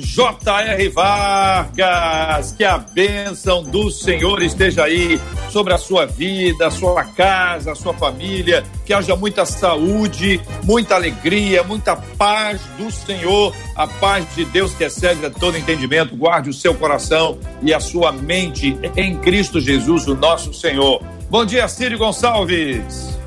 J.R. Vargas, que a bênção do Senhor esteja aí sobre a sua vida, a sua casa, a sua família, que haja muita saúde, muita alegria, muita paz do Senhor, a paz de Deus que excede a todo entendimento, guarde o seu coração e a sua mente em Cristo Jesus, o nosso Senhor. Bom dia, Círio Gonçalves.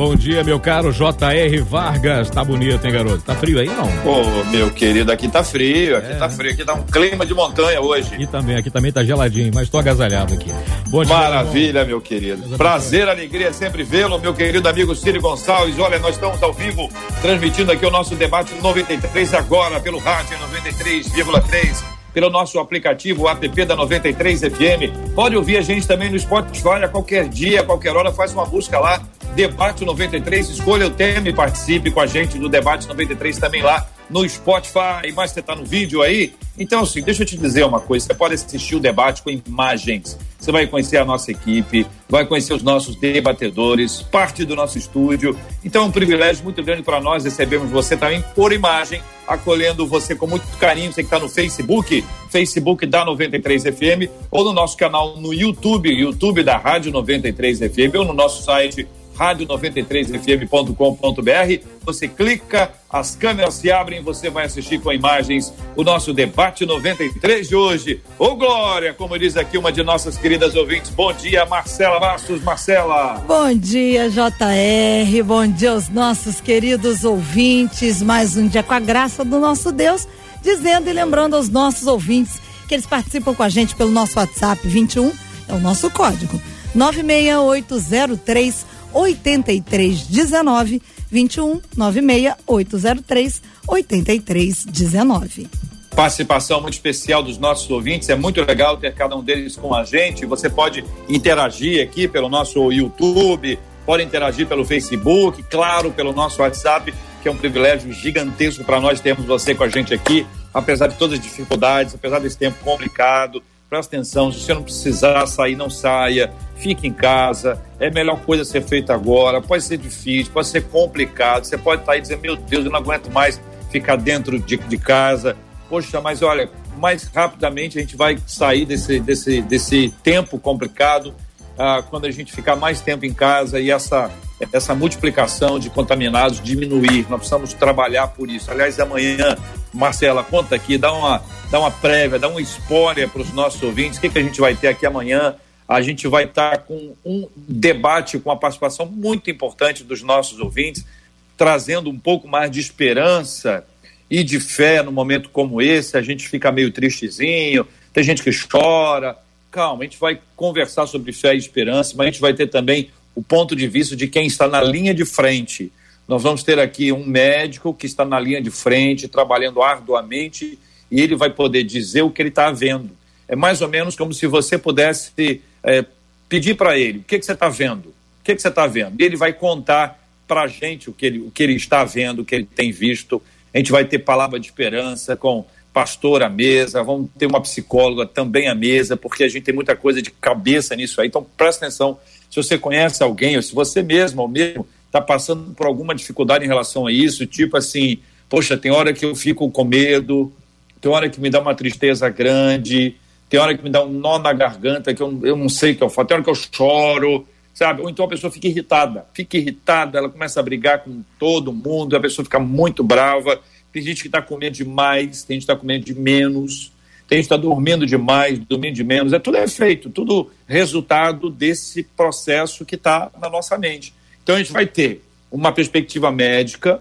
Bom dia, meu caro J.R. Vargas. Tá bonito, hein, garoto? Tá frio aí, não? Ô, meu querido, aqui tá frio, aqui é. tá frio, aqui tá um clima de montanha hoje. Aqui também, aqui também tá geladinho, mas tô agasalhado aqui. Bom dia, Maravilha, meu querido. Prazer, alegria sempre vê-lo, meu querido amigo Círio Gonçalves. Olha, nós estamos ao vivo transmitindo aqui o nosso debate 93 agora pelo rádio 93,3 pelo nosso aplicativo app da 93 FM. Pode ouvir a gente também no Spotify a qualquer dia, a qualquer hora, faz uma busca lá Debate 93. Escolha o tema e participe com a gente do Debate 93 também lá no Spotify. Mas você está no vídeo aí? Então, assim, deixa eu te dizer uma coisa: você pode assistir o debate com imagens. Você vai conhecer a nossa equipe, vai conhecer os nossos debatedores, parte do nosso estúdio. Então, é um privilégio muito grande para nós recebermos você também por imagem, acolhendo você com muito carinho. Você que está no Facebook, Facebook da 93 FM, ou no nosso canal no YouTube, YouTube da Rádio 93 FM, ou no nosso site rádio93fm.com.br. Você clica, as câmeras se abrem, você vai assistir com imagens o nosso debate 93 de hoje. Ô Glória, como diz aqui uma de nossas queridas ouvintes. Bom dia, Marcela Bastos. Marcela. Bom dia, JR. Bom dia aos nossos queridos ouvintes. Mais um dia com a graça do nosso Deus, dizendo e lembrando aos nossos ouvintes que eles participam com a gente pelo nosso WhatsApp 21, é o nosso código. 96803 8319 21 96 803 8319. Participação muito especial dos nossos ouvintes, é muito legal ter cada um deles com a gente. Você pode interagir aqui pelo nosso YouTube, pode interagir pelo Facebook, claro, pelo nosso WhatsApp, que é um privilégio gigantesco para nós termos você com a gente aqui, apesar de todas as dificuldades, apesar desse tempo complicado presta atenção, se você não precisar sair, não saia, fique em casa, é a melhor coisa a ser feita agora, pode ser difícil, pode ser complicado, você pode estar aí dizendo, meu Deus, eu não aguento mais ficar dentro de, de casa, poxa, mas olha, mais rapidamente a gente vai sair desse, desse, desse tempo complicado, ah, quando a gente ficar mais tempo em casa e essa, essa multiplicação de contaminados diminuir, nós precisamos trabalhar por isso. Aliás, amanhã, Marcela, conta aqui, dá uma dar uma prévia, dar uma spoiler para os nossos ouvintes. O que, que a gente vai ter aqui amanhã? A gente vai estar com um debate com a participação muito importante dos nossos ouvintes, trazendo um pouco mais de esperança e de fé no momento como esse. A gente fica meio tristezinho, tem gente que chora. Calma, a gente vai conversar sobre fé e esperança, mas a gente vai ter também o ponto de vista de quem está na linha de frente. Nós vamos ter aqui um médico que está na linha de frente, trabalhando arduamente e ele vai poder dizer o que ele está vendo. É mais ou menos como se você pudesse é, pedir para ele: o que, que você está vendo? O que, que você está vendo? E ele vai contar para a gente o que, ele, o que ele está vendo, o que ele tem visto. A gente vai ter palavra de esperança com pastor à mesa, vamos ter uma psicóloga também à mesa, porque a gente tem muita coisa de cabeça nisso aí. Então presta atenção. Se você conhece alguém, ou se você mesmo ou mesmo está passando por alguma dificuldade em relação a isso, tipo assim, poxa, tem hora que eu fico com medo, tem hora que me dá uma tristeza grande, tem hora que me dá um nó na garganta que eu, eu não sei o que eu faço, tem hora que eu choro, sabe? Ou então a pessoa fica irritada, fica irritada, ela começa a brigar com todo mundo, a pessoa fica muito brava. Tem gente que está comendo demais, tem gente que está comendo de menos, tem está dormindo demais, dormindo de menos. É tudo efeito, tudo resultado desse processo que está na nossa mente. Então a gente vai ter uma perspectiva médica,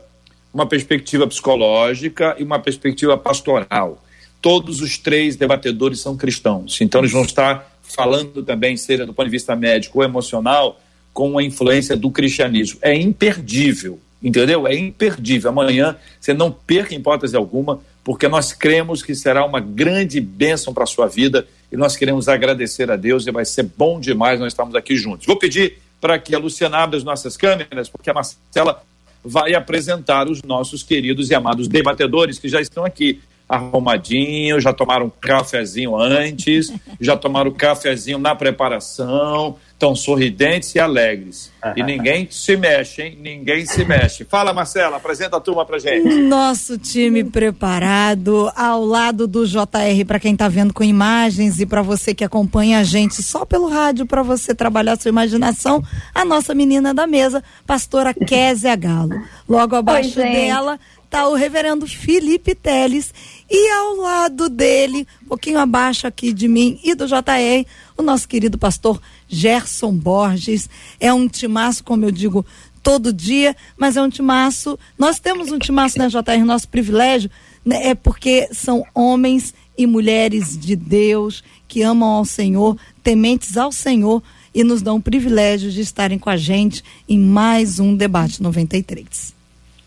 uma perspectiva psicológica e uma perspectiva pastoral. Todos os três debatedores são cristãos, então eles vão estar falando também, seja do ponto de vista médico ou emocional, com a influência do cristianismo. É imperdível, entendeu? É imperdível. Amanhã você não perca hipótese alguma, porque nós cremos que será uma grande bênção para a sua vida e nós queremos agradecer a Deus e vai ser bom demais nós estamos aqui juntos. Vou pedir para que a Luciana abra as nossas câmeras, porque a Marcela vai apresentar os nossos queridos e amados debatedores que já estão aqui arrumadinhos, já tomaram um cafezinho antes, já tomaram um cafezinho na preparação, estão sorridentes e alegres. E ninguém se mexe, hein? Ninguém se mexe. Fala, Marcela, apresenta a turma pra gente. Nosso time preparado ao lado do JR para quem tá vendo com imagens e para você que acompanha a gente só pelo rádio para você trabalhar sua imaginação, a nossa menina da mesa, pastora Kézia Galo. Logo abaixo Oi, dela tá o reverendo Felipe Teles e ao lado dele, um pouquinho abaixo aqui de mim e do JR, o nosso querido pastor Gerson Borges. É um timaço, como eu digo, todo dia, mas é um timaço. Nós temos um timaço na JR, nosso privilégio, né, é porque são homens e mulheres de Deus que amam ao Senhor, tementes ao Senhor e nos dão o privilégio de estarem com a gente em mais um debate 93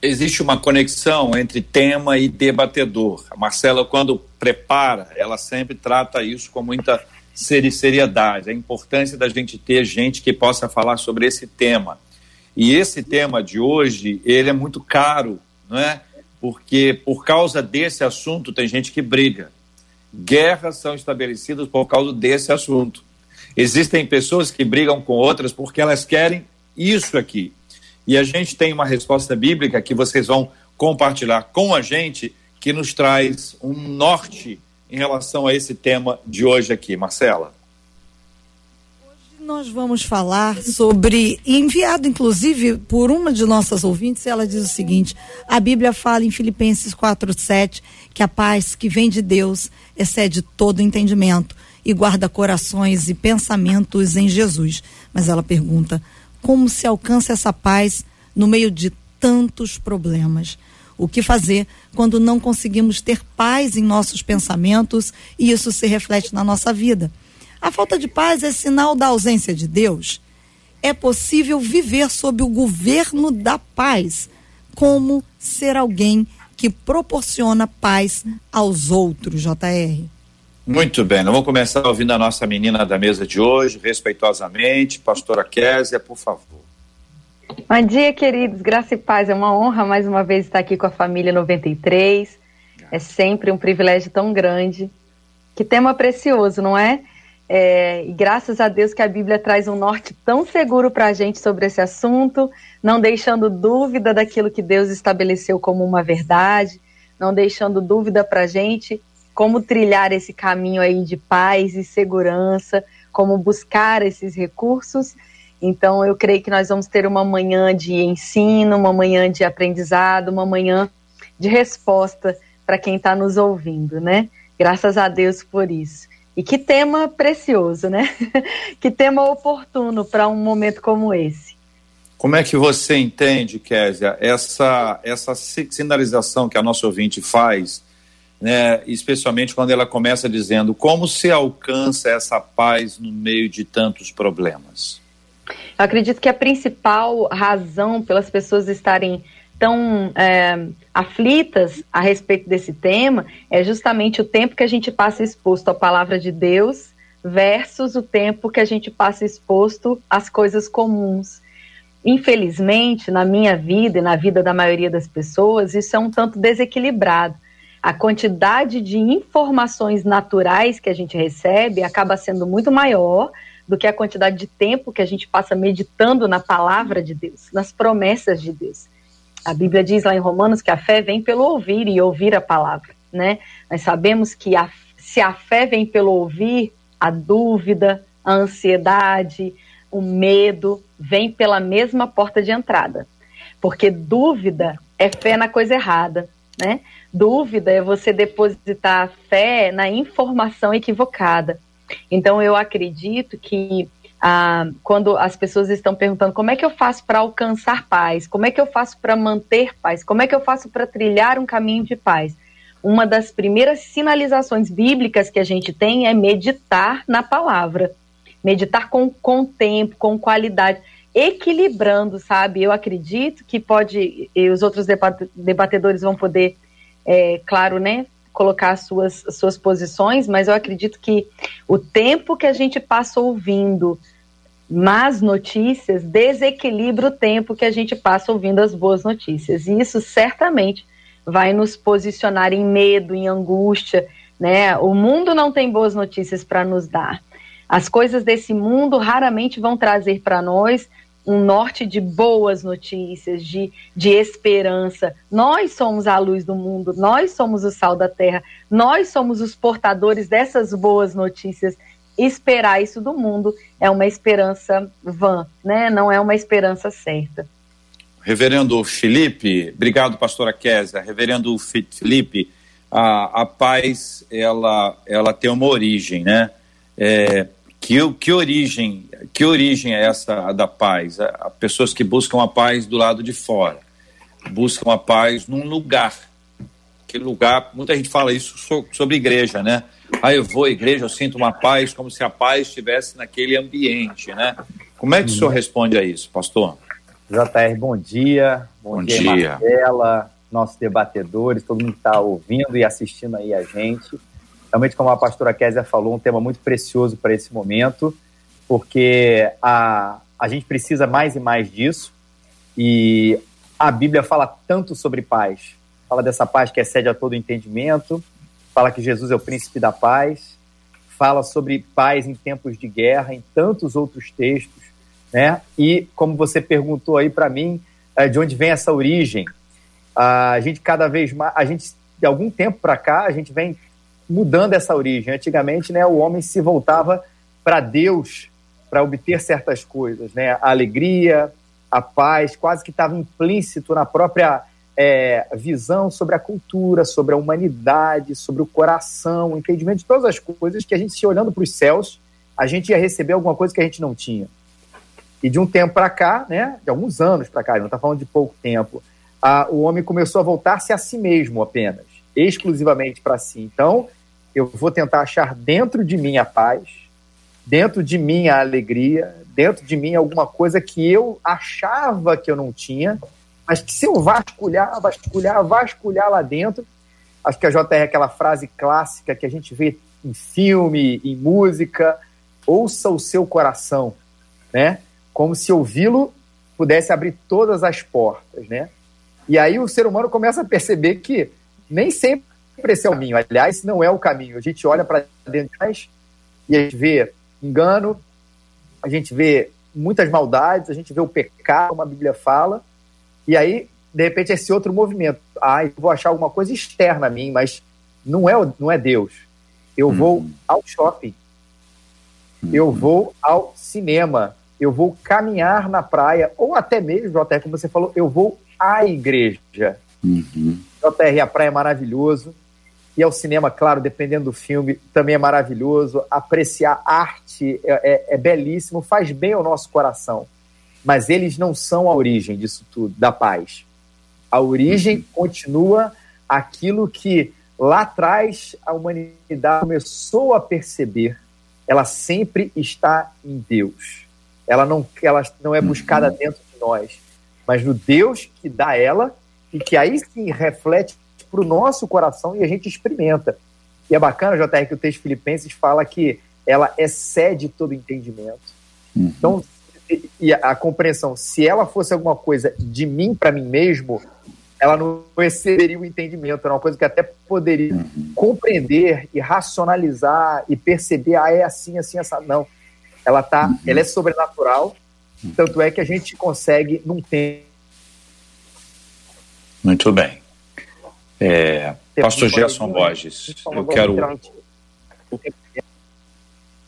existe uma conexão entre tema e debatedor. A Marcela, quando prepara, ela sempre trata isso com muita seriedade. A importância da gente ter gente que possa falar sobre esse tema. E esse tema de hoje, ele é muito caro, não é? Porque por causa desse assunto tem gente que briga. Guerras são estabelecidas por causa desse assunto. Existem pessoas que brigam com outras porque elas querem isso aqui. E a gente tem uma resposta bíblica que vocês vão compartilhar com a gente, que nos traz um norte em relação a esse tema de hoje aqui. Marcela. Hoje nós vamos falar sobre, enviado inclusive por uma de nossas ouvintes, ela diz o seguinte: a Bíblia fala em Filipenses 4:7 que a paz que vem de Deus excede todo entendimento e guarda corações e pensamentos em Jesus. Mas ela pergunta: como se alcança essa paz no meio de tantos problemas. O que fazer quando não conseguimos ter paz em nossos pensamentos e isso se reflete na nossa vida? A falta de paz é sinal da ausência de Deus? É possível viver sob o governo da paz? Como ser alguém que proporciona paz aos outros, JR? Muito bem, nós vamos começar ouvindo a nossa menina da mesa de hoje, respeitosamente. Pastora Késia, por favor. Bom dia, queridos. Graça e paz. É uma honra mais uma vez estar aqui com a família 93. É sempre um privilégio tão grande. Que tema precioso, não é? é e graças a Deus que a Bíblia traz um norte tão seguro para a gente sobre esse assunto, não deixando dúvida daquilo que Deus estabeleceu como uma verdade, não deixando dúvida para a gente como trilhar esse caminho aí de paz e segurança, como buscar esses recursos. Então, eu creio que nós vamos ter uma manhã de ensino, uma manhã de aprendizado, uma manhã de resposta para quem está nos ouvindo, né? Graças a Deus por isso. E que tema precioso, né? que tema oportuno para um momento como esse. Como é que você entende, Késia, essa, essa sinalização que a nossa ouvinte faz né, especialmente quando ela começa dizendo como se alcança essa paz no meio de tantos problemas. Eu acredito que a principal razão pelas pessoas estarem tão é, aflitas a respeito desse tema é justamente o tempo que a gente passa exposto à palavra de Deus versus o tempo que a gente passa exposto às coisas comuns. Infelizmente, na minha vida e na vida da maioria das pessoas, isso é um tanto desequilibrado a quantidade de informações naturais que a gente recebe acaba sendo muito maior do que a quantidade de tempo que a gente passa meditando na palavra de Deus, nas promessas de Deus. A Bíblia diz lá em Romanos que a fé vem pelo ouvir e ouvir a palavra, né? Nós sabemos que a, se a fé vem pelo ouvir, a dúvida, a ansiedade, o medo vem pela mesma porta de entrada. Porque dúvida é fé na coisa errada, né? Dúvida é você depositar fé na informação equivocada. Então, eu acredito que ah, quando as pessoas estão perguntando como é que eu faço para alcançar paz, como é que eu faço para manter paz, como é que eu faço para trilhar um caminho de paz, uma das primeiras sinalizações bíblicas que a gente tem é meditar na palavra, meditar com, com tempo, com qualidade, equilibrando, sabe? Eu acredito que pode, e os outros debatedores vão poder é, claro, né, colocar suas, suas posições, mas eu acredito que o tempo que a gente passa ouvindo más notícias desequilibra o tempo que a gente passa ouvindo as boas notícias. E isso certamente vai nos posicionar em medo, em angústia, né? O mundo não tem boas notícias para nos dar. As coisas desse mundo raramente vão trazer para nós um norte de boas notícias, de, de esperança. Nós somos a luz do mundo, nós somos o sal da terra, nós somos os portadores dessas boas notícias. Esperar isso do mundo é uma esperança vã, né? não é uma esperança certa. Reverendo Felipe, obrigado, pastora Késia. Reverendo Felipe, a, a paz, ela, ela tem uma origem, né? É, que, que origem que origem é essa da paz? Há pessoas que buscam a paz do lado de fora, buscam a paz num lugar. Que lugar, muita gente fala isso sobre igreja, né? Ah, eu vou à igreja, eu sinto uma paz como se a paz estivesse naquele ambiente, né? Como é que o senhor responde a isso, pastor? JR, bom dia. Bom, bom dia, dia, Marcela, nossos debatedores, todo mundo que está ouvindo e assistindo aí a gente. Realmente, como a pastora Kézia falou, um tema muito precioso para esse momento, porque a, a gente precisa mais e mais disso. E a Bíblia fala tanto sobre paz. Fala dessa paz que excede a todo entendimento, fala que Jesus é o príncipe da paz, fala sobre paz em tempos de guerra, em tantos outros textos, né? E como você perguntou aí para mim, é, de onde vem essa origem? A gente cada vez mais, a gente de algum tempo para cá, a gente vem mudando essa origem. Antigamente, né, o homem se voltava para Deus para obter certas coisas, né? A alegria, a paz, quase que estava implícito na própria é, visão sobre a cultura, sobre a humanidade, sobre o coração, o entendimento de todas as coisas que a gente, se olhando para os céus, a gente ia receber alguma coisa que a gente não tinha. E de um tempo para cá, né, de alguns anos para cá, não está falando de pouco tempo, a, o homem começou a voltar-se a si mesmo apenas, exclusivamente para si. Então, eu vou tentar achar dentro de mim a paz, dentro de mim a alegria, dentro de mim alguma coisa que eu achava que eu não tinha, mas que se eu vasculhar, vasculhar, vasculhar lá dentro, acho que a JR é aquela frase clássica que a gente vê em filme, em música, ouça o seu coração, né? Como se ouvi-lo pudesse abrir todas as portas, né? E aí o ser humano começa a perceber que nem sempre esse é o caminho. Aliás, não é o caminho. A gente olha para dentro de nós e a gente vê engano, a gente vê muitas maldades, a gente vê o pecado, como a Bíblia fala, e aí, de repente, esse outro movimento. Ah, eu vou achar alguma coisa externa a mim, mas não é, não é Deus. Eu uhum. vou ao shopping, uhum. eu vou ao cinema, eu vou caminhar na praia, ou até mesmo, até como você falou, eu vou à igreja. Uhum. JR, a praia é maravilhoso. E ao cinema, claro, dependendo do filme, também é maravilhoso. Apreciar arte é, é, é belíssimo, faz bem ao nosso coração. Mas eles não são a origem disso tudo, da paz. A origem uhum. continua aquilo que lá atrás a humanidade começou a perceber. Ela sempre está em Deus. Ela não, ela não é buscada uhum. dentro de nós, mas no Deus que dá ela e que aí sim reflete para o nosso coração e a gente experimenta. E é bacana, JR, que o texto Filipenses fala que ela excede todo entendimento. Uhum. Então, e a compreensão, se ela fosse alguma coisa de mim para mim mesmo, ela não excederia o entendimento, era uma coisa que até poderia uhum. compreender e racionalizar e perceber, ah, é assim, assim, essa não. Ela tá, uhum. ela é sobrenatural, uhum. tanto é que a gente consegue num tempo. Muito bem. É, Pastor Gerson Borges, eu quero.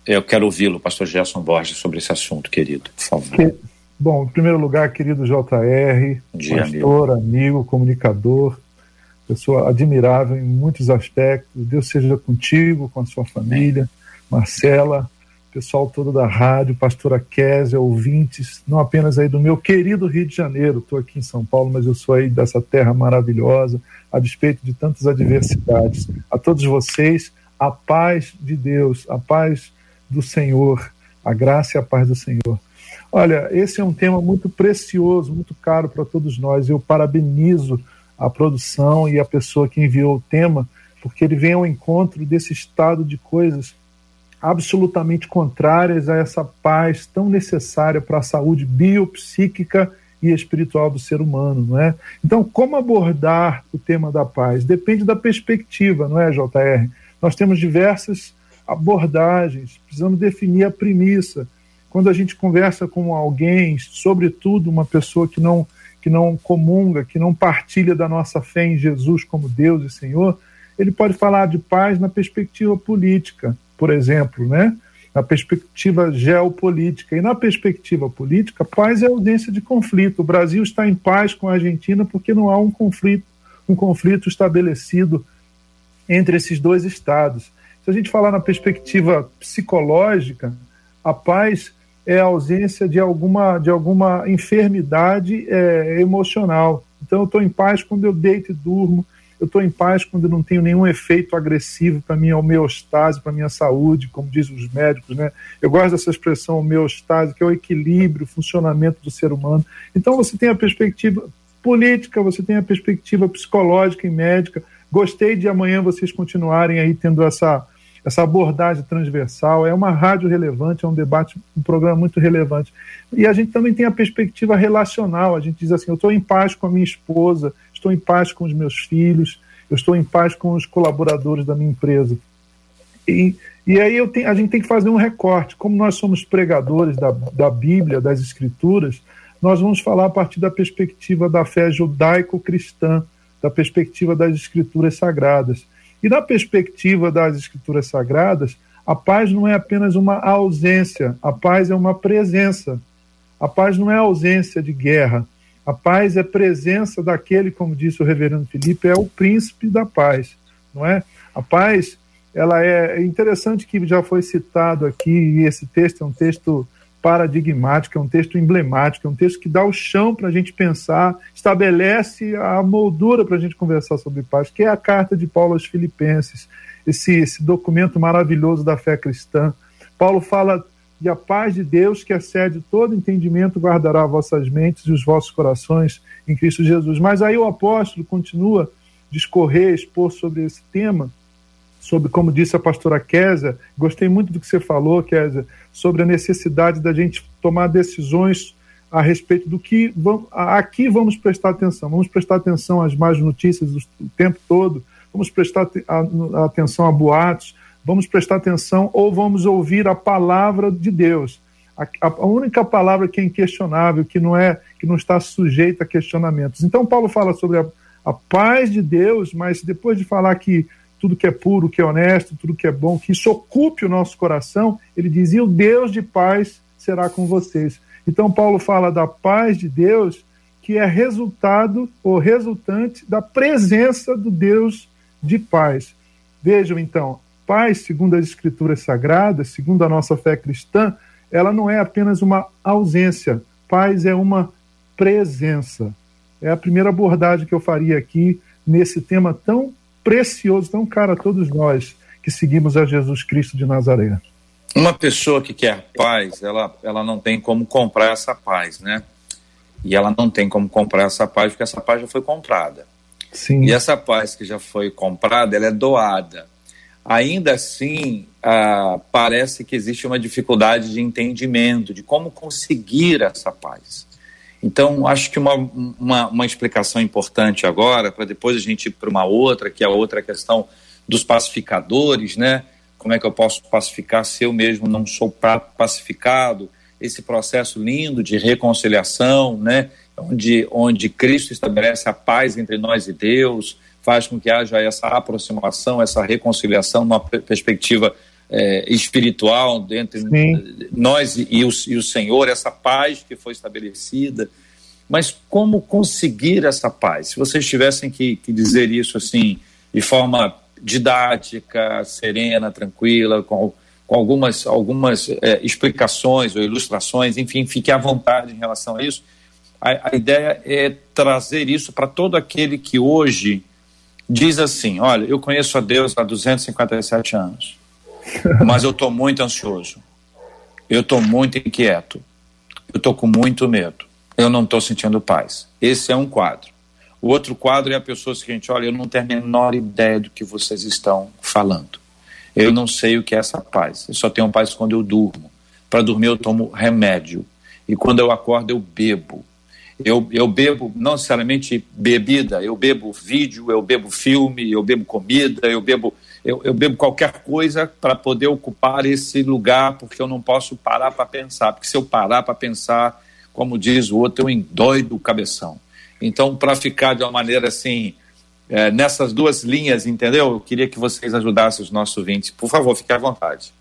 Eu quero ouvi-lo, Pastor Gerson Borges, sobre esse assunto, querido, por favor. Bom, em primeiro lugar, querido JR, dia, pastor, amigo. amigo, comunicador, pessoa admirável em muitos aspectos. Deus seja contigo, com a sua família, Marcela, pessoal todo da rádio, pastora Késia, ouvintes, não apenas aí do meu querido Rio de Janeiro, estou aqui em São Paulo, mas eu sou aí dessa terra maravilhosa, a despeito de tantas adversidades. A todos vocês, a paz de Deus, a paz do Senhor, a graça e a paz do Senhor. Olha, esse é um tema muito precioso, muito caro para todos nós. Eu parabenizo a produção e a pessoa que enviou o tema, porque ele vem ao encontro desse estado de coisas absolutamente contrárias a essa paz tão necessária para a saúde biopsíquica e espiritual do ser humano, não é? Então, como abordar o tema da paz? Depende da perspectiva, não é, JR? Nós temos diversas abordagens, precisamos definir a premissa. Quando a gente conversa com alguém, sobretudo uma pessoa que não que não comunga, que não partilha da nossa fé em Jesus como Deus e Senhor, ele pode falar de paz na perspectiva política, por exemplo, né? na perspectiva geopolítica. E na perspectiva política, paz é ausência de conflito. O Brasil está em paz com a Argentina porque não há um conflito, um conflito estabelecido entre esses dois estados. Se a gente falar na perspectiva psicológica, a paz é a ausência de alguma, de alguma enfermidade é, emocional. Então, eu estou em paz quando eu deito e durmo, eu estou em paz quando eu não tenho nenhum efeito agressivo para minha homeostase, para minha saúde, como dizem os médicos, né? Eu gosto dessa expressão homeostase, que é o equilíbrio, o funcionamento do ser humano. Então, você tem a perspectiva política, você tem a perspectiva psicológica e médica. Gostei de amanhã vocês continuarem aí tendo essa essa abordagem transversal. É uma rádio relevante, é um debate, um programa muito relevante. E a gente também tem a perspectiva relacional. A gente diz assim: eu estou em paz com a minha esposa, estou em paz com os meus filhos, eu estou em paz com os colaboradores da minha empresa. E, e aí tenho, a gente tem que fazer um recorte. Como nós somos pregadores da, da Bíblia, das Escrituras, nós vamos falar a partir da perspectiva da fé judaico-cristã, da perspectiva das Escrituras Sagradas. E na perspectiva das Escrituras Sagradas, a paz não é apenas uma ausência, a paz é uma presença. A paz não é ausência de guerra, a paz é presença daquele, como disse o reverendo Felipe, é o príncipe da paz, não é? A paz, ela é, é interessante que já foi citado aqui, e esse texto é um texto paradigmático, é um texto emblemático, é um texto que dá o chão para a gente pensar, estabelece a moldura para a gente conversar sobre paz, que é a carta de Paulo aos Filipenses, esse, esse documento maravilhoso da fé cristã. Paulo fala e a paz de Deus, que excede todo entendimento, guardará vossas mentes e os vossos corações em Cristo Jesus. Mas aí o apóstolo continua discorrer, expor sobre esse tema, sobre, como disse a pastora Késia, gostei muito do que você falou, Késia, sobre a necessidade da gente tomar decisões a respeito do que vamos, aqui vamos prestar atenção. Vamos prestar atenção às más notícias o tempo todo, vamos prestar atenção a boatos, vamos prestar atenção ou vamos ouvir a palavra de Deus. A, a, única palavra que é inquestionável, que não é, que não está sujeita a questionamentos. Então Paulo fala sobre a, a paz de Deus, mas depois de falar que tudo que é puro, que é honesto, tudo que é bom, que isso ocupe o nosso coração, ele dizia: o Deus de paz será com vocês. Então, Paulo fala da paz de Deus, que é resultado ou resultante da presença do Deus de paz. Vejam então, paz, segundo as Escrituras Sagradas, segundo a nossa fé cristã, ela não é apenas uma ausência, paz é uma presença. É a primeira abordagem que eu faria aqui nesse tema tão precioso, tão caro a todos nós que seguimos a Jesus Cristo de Nazaré. Uma pessoa que quer paz, ela, ela não tem como comprar essa paz, né? E ela não tem como comprar essa paz porque essa paz já foi comprada. Sim. E essa paz que já foi comprada, ela é doada. Ainda assim, ah, parece que existe uma dificuldade de entendimento de como conseguir essa paz. Então, acho que uma, uma, uma explicação importante agora, para depois a gente ir para uma outra, que é a outra questão dos pacificadores, né? Como é que eu posso pacificar se eu mesmo não sou pacificado? Esse processo lindo de reconciliação, né? Onde, onde Cristo estabelece a paz entre nós e Deus, faz com que haja essa aproximação, essa reconciliação, uma perspectiva é, espiritual entre Sim. nós e o, e o Senhor, essa paz que foi estabelecida. Mas como conseguir essa paz? Se vocês tivessem que, que dizer isso assim, de forma didática, serena, tranquila, com, com algumas, algumas é, explicações ou ilustrações, enfim, fique à vontade em relação a isso. A, a ideia é trazer isso para todo aquele que hoje diz assim: olha, eu conheço a Deus há 257 anos mas eu estou muito ansioso. Eu estou muito inquieto. Eu estou com muito medo. Eu não estou sentindo paz. Esse é um quadro. O outro quadro é a pessoa seguinte: olha, eu não tenho a menor ideia do que vocês estão falando. Eu não sei o que é essa paz. Eu só tenho paz quando eu durmo. Para dormir, eu tomo remédio. E quando eu acordo, eu bebo. Eu, eu bebo não necessariamente bebida, eu bebo vídeo, eu bebo filme, eu bebo comida, eu bebo, eu, eu bebo qualquer coisa para poder ocupar esse lugar, porque eu não posso parar para pensar. Porque se eu parar para pensar, como diz o outro, eu endoido o cabeção. Então, para ficar de uma maneira assim, é, nessas duas linhas, entendeu? Eu queria que vocês ajudassem os nossos ouvintes. Por favor, fique à vontade.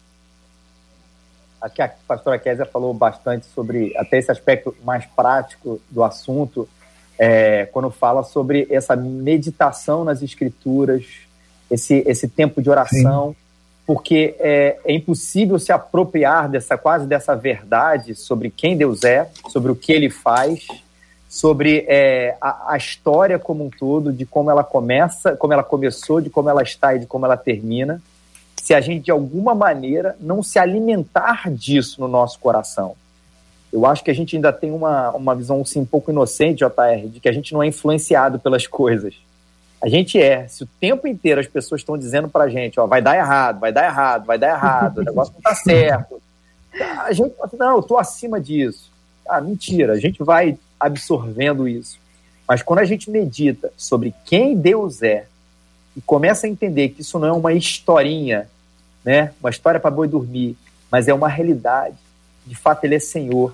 Que a pastora Kézia falou bastante sobre até esse aspecto mais prático do assunto, é, quando fala sobre essa meditação nas escrituras, esse, esse tempo de oração, Sim. porque é, é impossível se apropriar dessa quase dessa verdade sobre quem Deus é, sobre o que Ele faz, sobre é, a, a, história como um todo, de como ela começa, como ela começou, de como ela está e de como ela termina, se a gente de alguma maneira não se alimentar disso no nosso coração. Eu acho que a gente ainda tem uma, uma visão assim, um pouco inocente, JR, de que a gente não é influenciado pelas coisas. A gente é. Se o tempo inteiro as pessoas estão dizendo pra gente, ó, vai dar errado, vai dar errado, vai dar errado, o negócio não tá certo. A gente fala assim, não, eu tô acima disso. Ah, mentira, a gente vai absorvendo isso. Mas quando a gente medita sobre quem Deus é e começa a entender que isso não é uma historinha, né, uma história para boi dormir, mas é uma realidade. De fato, Ele é Senhor,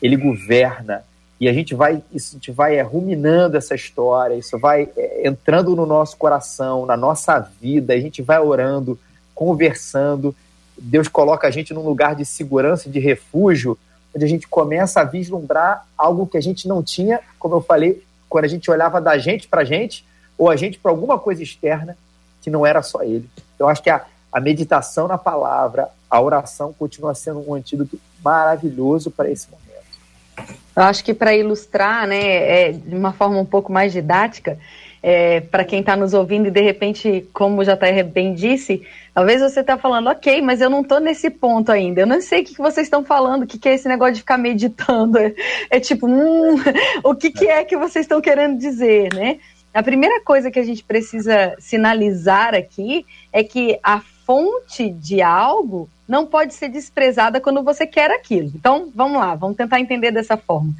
Ele governa. E a gente vai, isso a gente vai é, ruminando essa história, isso vai é, entrando no nosso coração, na nossa vida, a gente vai orando, conversando. Deus coloca a gente num lugar de segurança, de refúgio, onde a gente começa a vislumbrar algo que a gente não tinha, como eu falei, quando a gente olhava da gente para a gente, ou a gente para alguma coisa externa que não era só ele. Eu acho que a, a meditação na palavra, a oração continua sendo um antídoto maravilhoso para esse momento. Eu acho que para ilustrar, né, é, de uma forma um pouco mais didática, é, para quem está nos ouvindo e de repente, como o JR bem disse, talvez você está falando, ok, mas eu não estou nesse ponto ainda. Eu não sei o que, que vocês estão falando, o que, que é esse negócio de ficar meditando. É, é tipo, hum, o que, que é que vocês estão querendo dizer, né? A primeira coisa que a gente precisa sinalizar aqui é que a fonte de algo não pode ser desprezada quando você quer aquilo. Então, vamos lá, vamos tentar entender dessa forma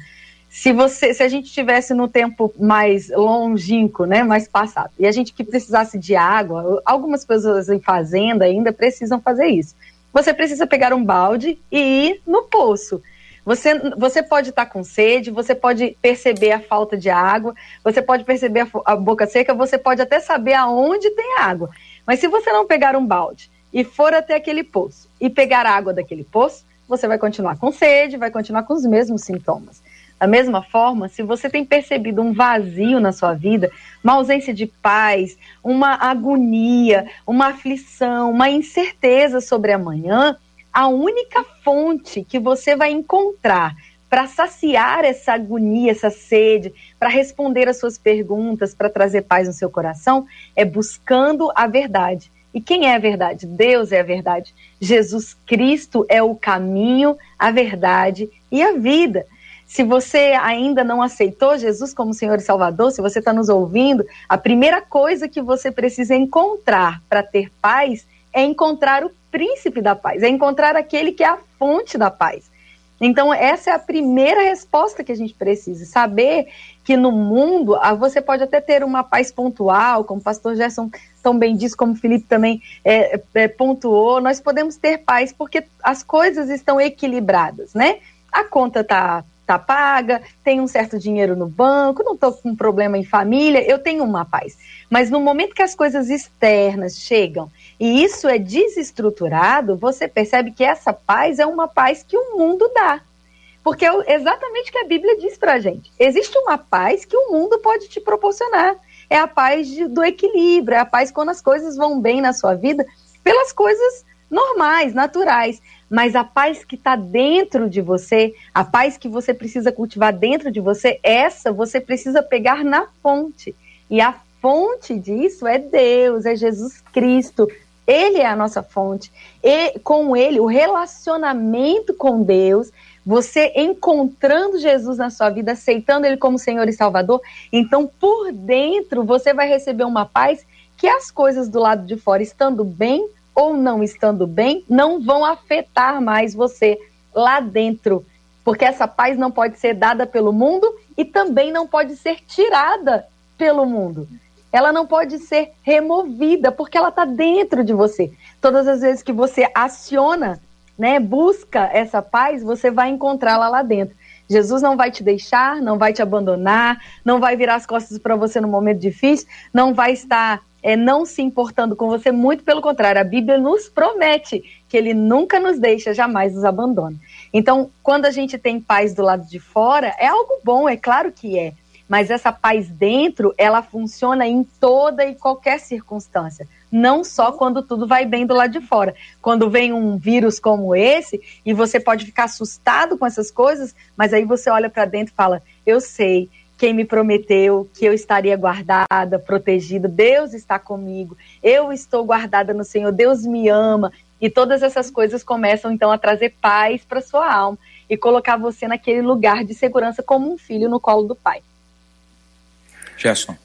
se você, se a gente tivesse no tempo mais longínquo, né, mais passado, e a gente que precisasse de água, algumas pessoas em fazenda ainda precisam fazer isso. Você precisa pegar um balde e ir no poço. Você, você pode estar com sede, você pode perceber a falta de água, você pode perceber a, a boca seca, você pode até saber aonde tem água. Mas se você não pegar um balde e for até aquele poço e pegar água daquele poço, você vai continuar com sede, vai continuar com os mesmos sintomas. Da mesma forma, se você tem percebido um vazio na sua vida, uma ausência de paz, uma agonia, uma aflição, uma incerteza sobre amanhã, a única fonte que você vai encontrar para saciar essa agonia, essa sede, para responder às suas perguntas, para trazer paz no seu coração, é buscando a verdade. E quem é a verdade? Deus é a verdade. Jesus Cristo é o caminho, a verdade e a vida. Se você ainda não aceitou Jesus como Senhor e Salvador, se você está nos ouvindo, a primeira coisa que você precisa encontrar para ter paz é encontrar o príncipe da paz, é encontrar aquele que é a fonte da paz. Então, essa é a primeira resposta que a gente precisa. Saber que no mundo ah, você pode até ter uma paz pontual, como o pastor Gerson tão bem disse, como o Felipe também é, é, pontuou, nós podemos ter paz porque as coisas estão equilibradas, né? A conta está tá paga, tenho um certo dinheiro no banco, não estou com problema em família, eu tenho uma paz. Mas no momento que as coisas externas chegam e isso é desestruturado, você percebe que essa paz é uma paz que o mundo dá. Porque é exatamente o que a Bíblia diz para gente. Existe uma paz que o mundo pode te proporcionar. É a paz de, do equilíbrio, é a paz quando as coisas vão bem na sua vida, pelas coisas normais, naturais mas a paz que está dentro de você, a paz que você precisa cultivar dentro de você, essa você precisa pegar na fonte. E a fonte disso é Deus, é Jesus Cristo, Ele é a nossa fonte. E com ele, o relacionamento com Deus, você encontrando Jesus na sua vida, aceitando ele como Senhor e Salvador, então por dentro você vai receber uma paz que as coisas do lado de fora, estando bem ou não estando bem, não vão afetar mais você lá dentro. Porque essa paz não pode ser dada pelo mundo e também não pode ser tirada pelo mundo. Ela não pode ser removida, porque ela está dentro de você. Todas as vezes que você aciona, né, busca essa paz, você vai encontrá-la lá dentro. Jesus não vai te deixar, não vai te abandonar, não vai virar as costas para você no momento difícil, não vai estar é, não se importando com você, muito pelo contrário, a Bíblia nos promete que ele nunca nos deixa, jamais nos abandona. Então, quando a gente tem paz do lado de fora, é algo bom, é claro que é. Mas essa paz dentro, ela funciona em toda e qualquer circunstância. Não só quando tudo vai bem do lado de fora. Quando vem um vírus como esse, e você pode ficar assustado com essas coisas, mas aí você olha para dentro e fala: Eu sei, quem me prometeu que eu estaria guardada, protegida. Deus está comigo. Eu estou guardada no Senhor. Deus me ama. E todas essas coisas começam então a trazer paz para sua alma e colocar você naquele lugar de segurança como um filho no colo do pai. Gerson.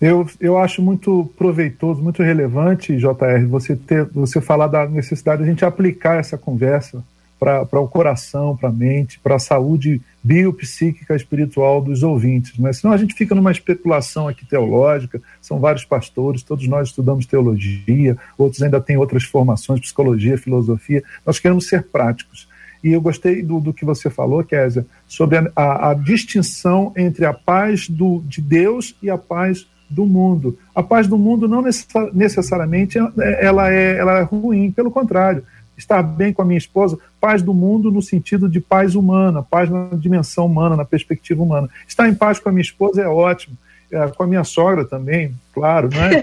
Eu, eu acho muito proveitoso, muito relevante, JR, você ter, você falar da necessidade de a gente aplicar essa conversa para o coração, para a mente, para a saúde biopsíquica espiritual dos ouvintes. Mas senão a gente fica numa especulação aqui teológica, são vários pastores, todos nós estudamos teologia, outros ainda têm outras formações, psicologia, filosofia. Nós queremos ser práticos. E eu gostei do, do que você falou, Kézia, sobre a, a, a distinção entre a paz do, de Deus e a paz do mundo. A paz do mundo não necessariamente ela é, ela é ruim, pelo contrário estar bem com a minha esposa, paz do mundo no sentido de paz humana, paz na dimensão humana, na perspectiva humana. Estar em paz com a minha esposa é ótimo, é, com a minha sogra também, claro, não é?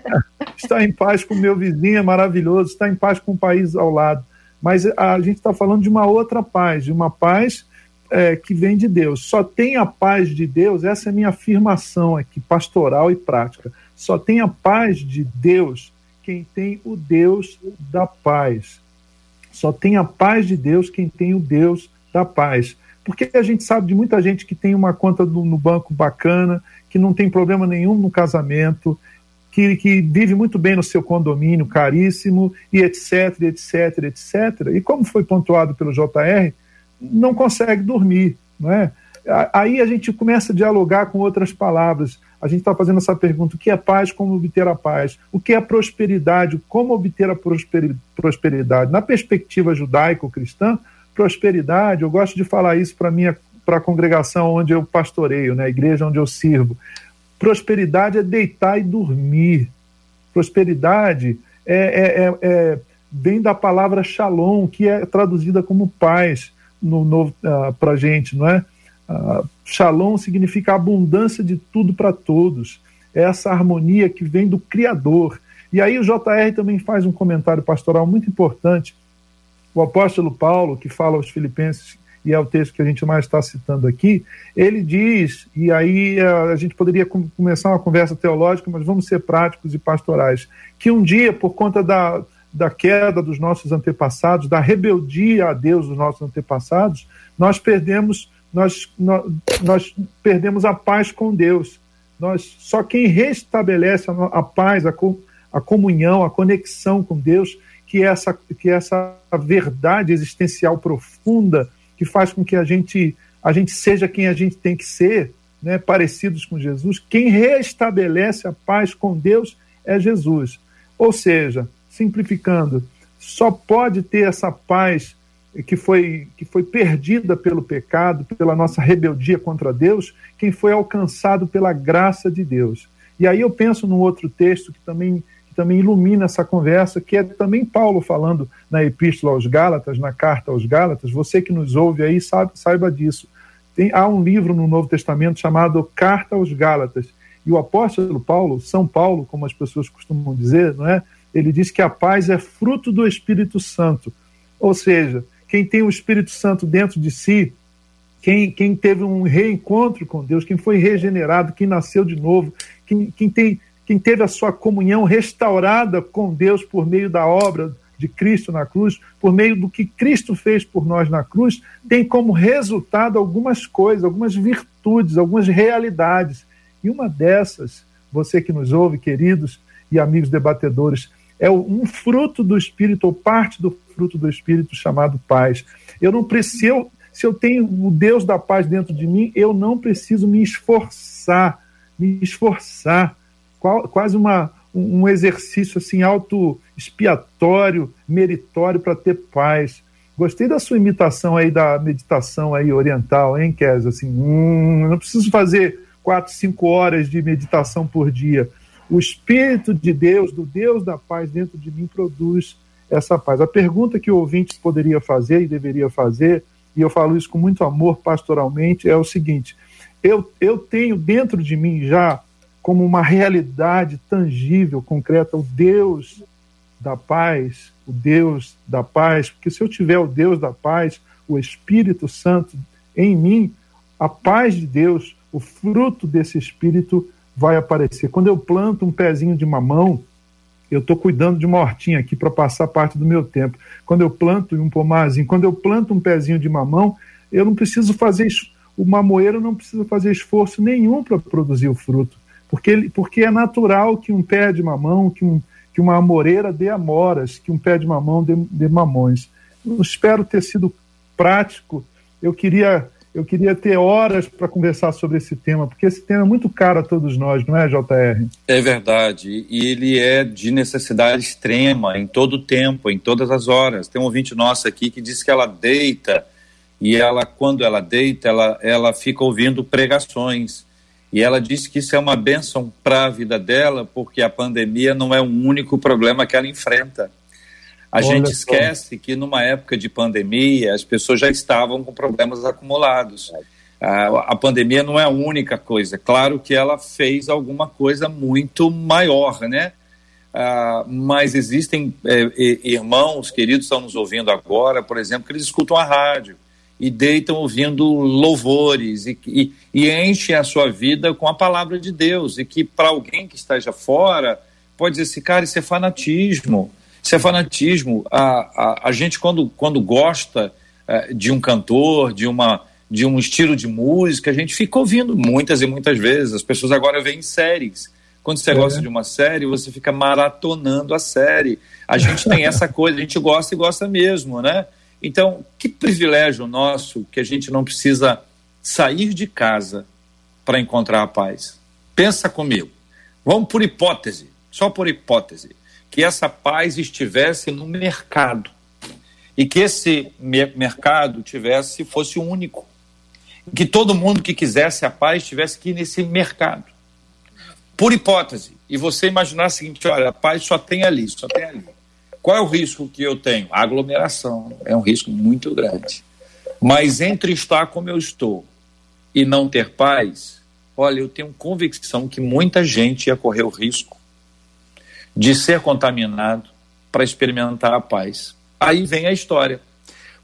estar em paz com o meu vizinho é maravilhoso, estar em paz com o país ao lado. Mas a gente está falando de uma outra paz, de uma paz é, que vem de Deus. Só tem a paz de Deus, essa é a minha afirmação aqui, pastoral e prática. Só tem a paz de Deus quem tem o Deus da paz. Só tem a paz de Deus quem tem o Deus da paz. Porque a gente sabe de muita gente que tem uma conta do, no banco bacana, que não tem problema nenhum no casamento, que, que, vive muito bem no seu condomínio caríssimo, e etc, etc, etc. E como foi pontuado pelo JR, não consegue dormir, não é? Aí a gente começa a dialogar com outras palavras. A gente está fazendo essa pergunta: o que é paz? Como obter a paz? O que é prosperidade? Como obter a prosperidade? Na perspectiva judaico-cristã, prosperidade, eu gosto de falar isso para minha para a congregação onde eu pastoreio, né, a igreja onde eu sirvo. Prosperidade é deitar e dormir. Prosperidade é, é, é, é vem da palavra shalom, que é traduzida como paz no novo uh, para a gente, não é? Uh, shalom significa abundância de tudo para todos. É essa harmonia que vem do Criador. E aí o JR também faz um comentário pastoral muito importante. O apóstolo Paulo, que fala aos Filipenses, e é o texto que a gente mais está citando aqui, ele diz, e aí uh, a gente poderia com, começar uma conversa teológica, mas vamos ser práticos e pastorais, que um dia, por conta da, da queda dos nossos antepassados, da rebeldia a Deus dos nossos antepassados, nós perdemos nós, nós, nós perdemos a paz com Deus. Nós, só quem restabelece a, a paz, a, a comunhão, a conexão com Deus, que é essa, que é essa verdade existencial profunda que faz com que a gente, a gente seja quem a gente tem que ser, né, parecidos com Jesus. Quem restabelece a paz com Deus é Jesus. Ou seja, simplificando, só pode ter essa paz que foi, que foi perdida pelo pecado, pela nossa rebeldia contra Deus, quem foi alcançado pela graça de Deus. E aí eu penso num outro texto que também, também ilumina essa conversa, que é também Paulo falando na Epístola aos Gálatas, na carta aos Gálatas. Você que nos ouve aí sabe, saiba disso. Tem, há um livro no Novo Testamento chamado Carta aos Gálatas. E o apóstolo Paulo, São Paulo, como as pessoas costumam dizer, não é? ele diz que a paz é fruto do Espírito Santo. Ou seja, quem tem o Espírito Santo dentro de si, quem, quem teve um reencontro com Deus, quem foi regenerado, quem nasceu de novo, quem, quem tem quem teve a sua comunhão restaurada com Deus por meio da obra de Cristo na cruz, por meio do que Cristo fez por nós na cruz, tem como resultado algumas coisas, algumas virtudes, algumas realidades. E uma dessas, você que nos ouve, queridos e amigos debatedores, é um fruto do Espírito, ou parte do fruto do Espírito chamado paz. Eu não preciso, se eu tenho o Deus da paz dentro de mim, eu não preciso me esforçar, me esforçar, quase uma, um exercício assim auto expiatório, meritório para ter paz. Gostei da sua imitação aí da meditação aí oriental, hein, Kes? Assim, hum, não preciso fazer quatro, cinco horas de meditação por dia. O Espírito de Deus, do Deus da paz dentro de mim, produz essa paz. A pergunta que o ouvinte poderia fazer e deveria fazer, e eu falo isso com muito amor pastoralmente, é o seguinte: eu, eu tenho dentro de mim já como uma realidade tangível, concreta, o Deus da paz, o Deus da paz, porque se eu tiver o Deus da paz, o Espírito Santo em mim, a paz de Deus, o fruto desse Espírito vai aparecer. Quando eu planto um pezinho de mamão, eu estou cuidando de uma hortinha aqui para passar parte do meu tempo. Quando eu planto um pomarzinho, quando eu planto um pezinho de mamão, eu não preciso fazer o mamoeiro não precisa fazer esforço nenhum para produzir o fruto, porque, ele, porque é natural que um pé de mamão, que um, que uma amoreira dê amoras, que um pé de mamão dê, dê mamões. Eu espero ter sido prático. Eu queria eu queria ter horas para conversar sobre esse tema, porque esse tema é muito caro a todos nós, não é, JR? É verdade, e ele é de necessidade extrema em todo o tempo, em todas as horas. Tem um ouvinte nosso aqui que diz que ela deita e ela, quando ela deita, ela, ela fica ouvindo pregações. E ela disse que isso é uma bênção para a vida dela, porque a pandemia não é o único problema que ela enfrenta. A Olha gente esquece que numa época de pandemia as pessoas já estavam com problemas acumulados. A, a pandemia não é a única coisa. Claro que ela fez alguma coisa muito maior, né? Ah, mas existem é, irmãos queridos estão nos ouvindo agora, por exemplo, que eles escutam a rádio e deitam ouvindo louvores e, e, e enchem a sua vida com a palavra de Deus. E que para alguém que esteja fora, pode dizer assim, cara, isso é fanatismo. Isso é fanatismo. A, a, a gente, quando, quando gosta é, de um cantor, de, uma, de um estilo de música, a gente fica ouvindo muitas e muitas vezes. As pessoas agora veem séries. Quando você é. gosta de uma série, você fica maratonando a série. A gente tem essa coisa, a gente gosta e gosta mesmo, né? Então, que privilégio nosso que a gente não precisa sair de casa para encontrar a paz. Pensa comigo. Vamos por hipótese, só por hipótese, que essa paz estivesse no mercado e que esse mercado tivesse fosse único, que todo mundo que quisesse a paz tivesse que ir nesse mercado. Por hipótese, e você imaginar o seguinte, olha, a paz só tem ali, só tem ali. Qual é o risco que eu tenho? A aglomeração. É um risco muito grande. Mas entre estar como eu estou e não ter paz, olha, eu tenho convicção que muita gente ia correr o risco de ser contaminado para experimentar a paz. Aí vem a história.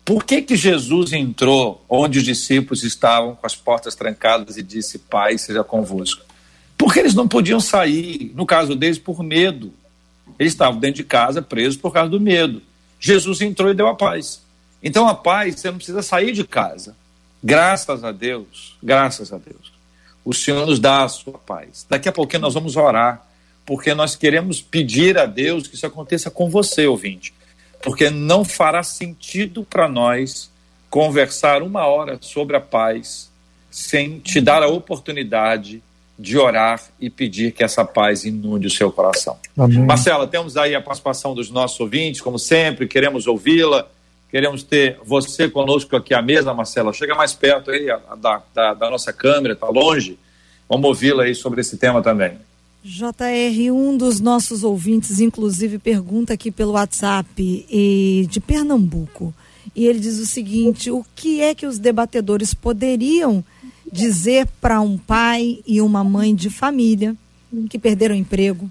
Por que, que Jesus entrou onde os discípulos estavam com as portas trancadas e disse: Pai, seja convosco? Porque eles não podiam sair, no caso deles, por medo. Eles estavam dentro de casa, presos por causa do medo. Jesus entrou e deu a paz. Então a paz, você não precisa sair de casa. Graças a Deus, graças a Deus. O Senhor nos dá a sua paz. Daqui a pouquinho nós vamos orar, porque nós queremos pedir a Deus que isso aconteça com você, ouvinte. Porque não fará sentido para nós conversar uma hora sobre a paz sem te dar a oportunidade de orar e pedir que essa paz inunde o seu coração. Amém. Marcela, temos aí a participação dos nossos ouvintes, como sempre, queremos ouvi-la, queremos ter você conosco aqui à mesa, Marcela. Chega mais perto aí da, da, da nossa câmera, está longe. Vamos ouvi-la aí sobre esse tema também. JR, um dos nossos ouvintes, inclusive, pergunta aqui pelo WhatsApp e de Pernambuco. E ele diz o seguinte: o que é que os debatedores poderiam dizer para um pai e uma mãe de família que perderam emprego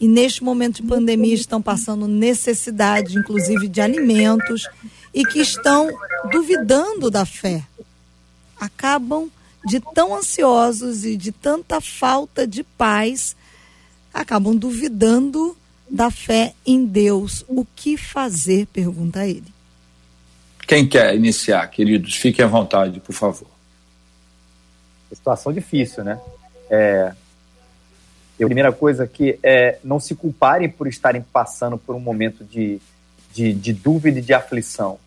e neste momento de pandemia estão passando necessidade, inclusive de alimentos, e que estão duvidando da fé. Acabam de tão ansiosos e de tanta falta de paz, acabam duvidando da fé em Deus. O que fazer? Pergunta ele. Quem quer iniciar, queridos? Fiquem à vontade, por favor. Situação difícil, né? É, a primeira coisa que é não se culparem por estarem passando por um momento de, de, de dúvida e de aflição.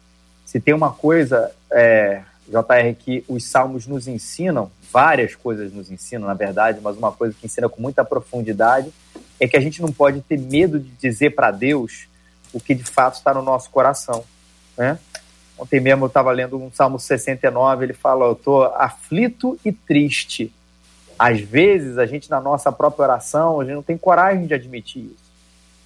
Se tem uma coisa, é, JR, que os salmos nos ensinam, várias coisas nos ensinam, na verdade, mas uma coisa que ensina com muita profundidade é que a gente não pode ter medo de dizer para Deus o que de fato está no nosso coração. Né? Ontem mesmo eu estava lendo um Salmo 69, ele fala: Eu estou aflito e triste. Às vezes, a gente, na nossa própria oração, a gente não tem coragem de admitir isso.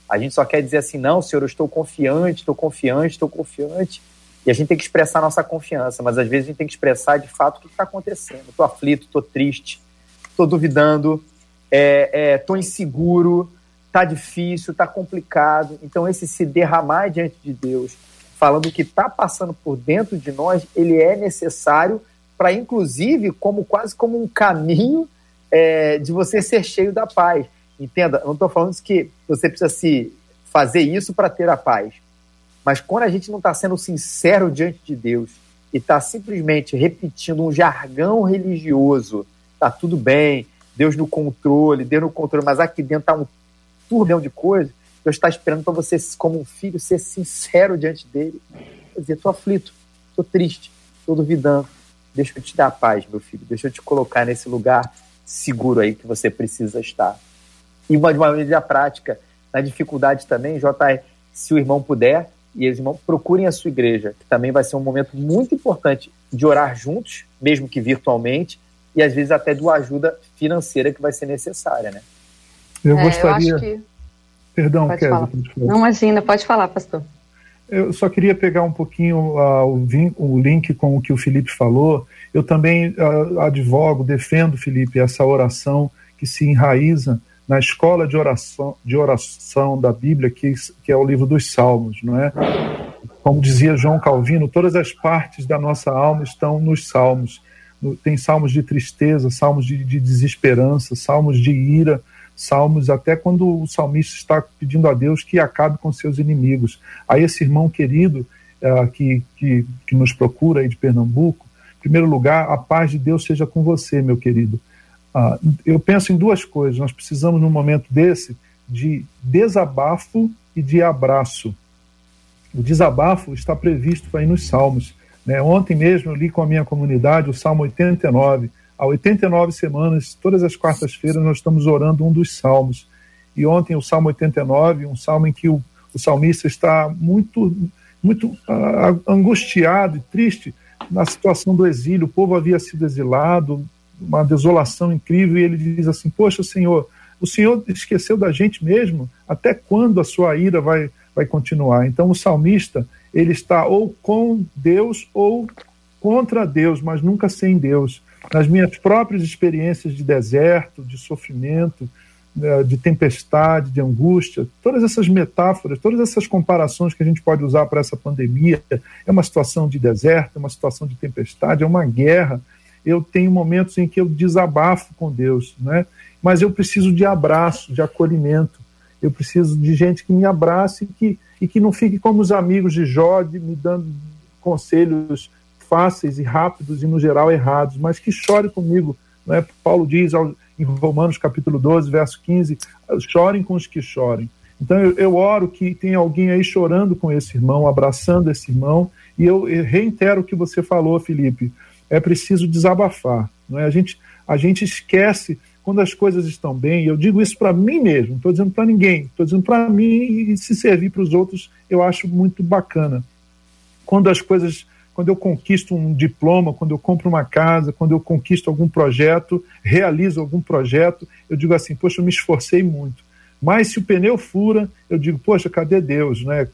A gente só quer dizer assim: Não, Senhor, eu estou confiante, estou confiante, estou confiante. E a gente tem que expressar nossa confiança, mas às vezes a gente tem que expressar de fato o que está acontecendo. Estou aflito, estou triste, estou duvidando, estou é, é, inseguro, está difícil, está complicado. Então, esse se derramar diante de Deus, falando o que está passando por dentro de nós, ele é necessário para, inclusive, como quase como um caminho é, de você ser cheio da paz. Entenda, não estou falando que você precisa se fazer isso para ter a paz. Mas quando a gente não está sendo sincero diante de Deus e está simplesmente repetindo um jargão religioso, tá tudo bem, Deus no controle, Deus no controle, mas aqui dentro está um turbilhão de coisas, Deus está esperando para você, como um filho, ser sincero diante dele. Quer dizer, estou aflito, estou triste, estou duvidando. Deixa eu te dar paz, meu filho. Deixa eu te colocar nesse lugar seguro aí que você precisa estar. E uma, de uma maneira prática, na dificuldade também, JR, se o irmão puder, e eles irmãos procurem a sua igreja, que também vai ser um momento muito importante de orar juntos, mesmo que virtualmente, e às vezes até de uma ajuda financeira que vai ser necessária, né? Eu é, gostaria. Eu que... Perdão, pode Kézia, Não, imagina, pode falar, pastor. Eu só queria pegar um pouquinho uh, o, vin, o, link com o que o Felipe falou. Eu também uh, advogo, defendo, Felipe, essa oração que se enraiza na escola de oração, de oração da Bíblia, que, que é o livro dos Salmos, não é? Como dizia João Calvino, todas as partes da nossa alma estão nos Salmos. Tem salmos de tristeza, salmos de, de desesperança, salmos de ira, salmos até quando o salmista está pedindo a Deus que acabe com seus inimigos. Aí esse irmão querido uh, que, que, que nos procura aí de Pernambuco, em primeiro lugar, a paz de Deus seja com você, meu querido. Uh, eu penso em duas coisas. Nós precisamos, num momento desse, de desabafo e de abraço. O desabafo está previsto aí nos Salmos. Né? Ontem mesmo eu li com a minha comunidade o Salmo 89 Há 89 semanas, todas as quartas-feiras, nós estamos orando um dos salmos. E ontem, o Salmo 89, um salmo em que o, o salmista está muito, muito uh, angustiado e triste na situação do exílio. O povo havia sido exilado, uma desolação incrível, e ele diz assim: Poxa, Senhor, o Senhor esqueceu da gente mesmo? Até quando a sua ira vai, vai continuar? Então, o salmista, ele está ou com Deus ou contra Deus, mas nunca sem Deus nas minhas próprias experiências de deserto, de sofrimento, né, de tempestade, de angústia, todas essas metáforas, todas essas comparações que a gente pode usar para essa pandemia, é uma situação de deserto, é uma situação de tempestade, é uma guerra. Eu tenho momentos em que eu desabafo com Deus, né? mas eu preciso de abraço, de acolhimento. Eu preciso de gente que me abrace e que, e que não fique como os amigos de Jó, de, me dando conselhos fáceis e rápidos e, no geral, errados, mas que chore comigo. Né? Paulo diz em Romanos capítulo 12, verso 15, chorem com os que chorem. Então eu, eu oro que tem alguém aí chorando com esse irmão, abraçando esse irmão, e eu, reitero o que você falou, Felipe, é preciso desabafar. Não é? a, gente, a gente esquece quando as coisas estão bem, e eu digo isso para mim mesmo, não estou dizendo para ninguém, estou dizendo para mim e se servir para os outros, eu acho muito bacana. Quando as coisas quando eu conquisto um diploma, quando eu compro uma casa, quando eu conquisto algum projeto, realizo algum projeto, eu digo assim, poxa, eu me esforcei muito. Mas se o pneu fura, eu digo, poxa, cadê Deus, né?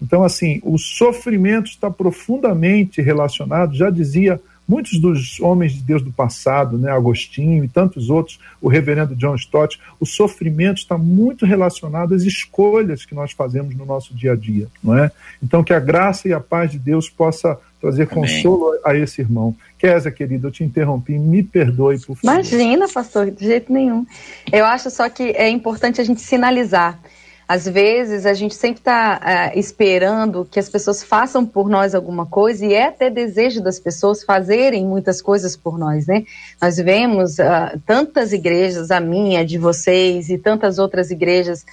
Então, assim, o sofrimento está profundamente relacionado, já dizia muitos dos homens de Deus do passado, né, Agostinho e tantos outros, o reverendo John Stott, o sofrimento está muito relacionado às escolhas que nós fazemos no nosso dia a dia, não é? Então que a graça e a paz de Deus possa trazer Amém. consolo a esse irmão. Kézia, querida, eu te interrompi, me perdoe, por favor. Imagina, pastor, de jeito nenhum. Eu acho só que é importante a gente sinalizar. Às vezes a gente sempre está uh, é, esperando que as pessoas façam por nós alguma coisa e é até desejo das pessoas fazerem muitas coisas por nós, né? Nós vemos uh, tantas igrejas, a minha, a de vocês e tantas outras igrejas,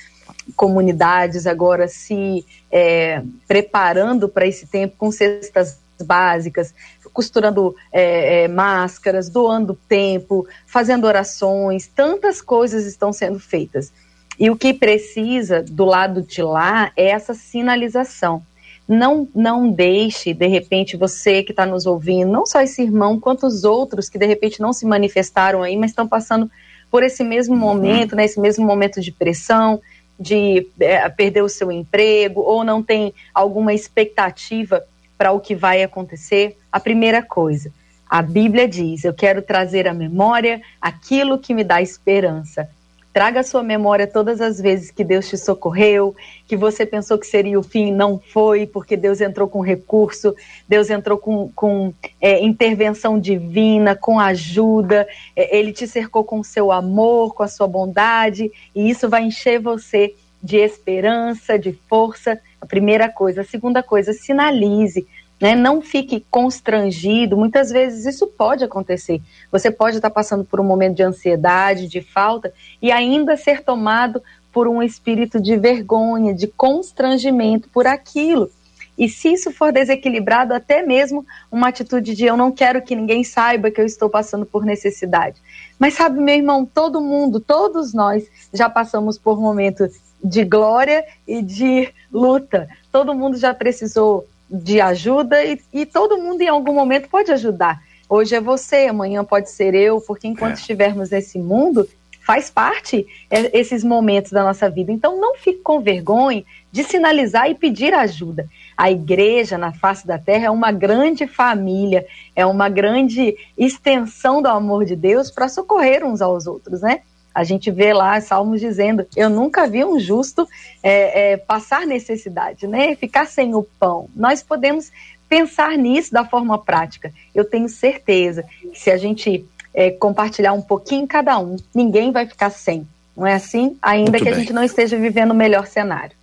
comunidades agora se é, preparando para esse tempo com cestas básicas, costurando é, é, máscaras, doando tempo, fazendo orações, tantas coisas estão sendo feitas. E o que precisa do lado de lá é essa sinalização. Não, não deixe, de repente, você que está nos ouvindo, não só esse irmão, quanto os outros que de repente não se manifestaram aí, mas estão passando por esse mesmo uhum. momento, né, esse mesmo momento de pressão, de é, perder o seu emprego, ou não tem alguma expectativa para o que vai acontecer. A primeira coisa, a Bíblia diz: Eu quero trazer à memória aquilo que me dá esperança. Traga à sua memória todas as vezes que Deus te socorreu, que você pensou que seria o fim, não foi, porque Deus entrou com recurso, Deus entrou com, com é, intervenção divina, com ajuda, é, Ele te cercou com seu amor, com a sua bondade, e isso vai encher você de esperança, de força. A primeira coisa. A segunda coisa, sinalize né? Não fique constrangido. Muitas vezes isso pode acontecer. Você pode estar passando por um momento de ansiedade, de falta, e ainda ser tomado por um espírito de vergonha, de constrangimento por aquilo. E se isso for desequilibrado, até mesmo uma atitude de eu não quero que ninguém saiba que eu estou passando por necessidade. Mas sabe, meu irmão, todo mundo, todos nós já passamos por momentos de glória e de luta. Todo mundo já precisou de ajuda e, e, todo mundo em algum momento pode ajudar. Hoje é você, amanhã pode ser eu, porque enquanto é. estivermos nesse mundo, faz parte é, esses momentos da nossa vida. Então não fique com vergonha de sinalizar e pedir ajuda. A igreja na face da terra é uma grande família, é uma grande extensão do amor de Deus para socorrer uns aos outros, né? A gente vê lá Salmos dizendo: Eu nunca vi um justo é, é, passar necessidade, né? Ficar sem o pão. Nós podemos pensar nisso da forma prática. Eu tenho certeza que se a gente é, compartilhar um pouquinho cada um, ninguém vai ficar sem. Não é assim? Ainda Muito que bem. a gente não esteja vivendo o melhor cenário.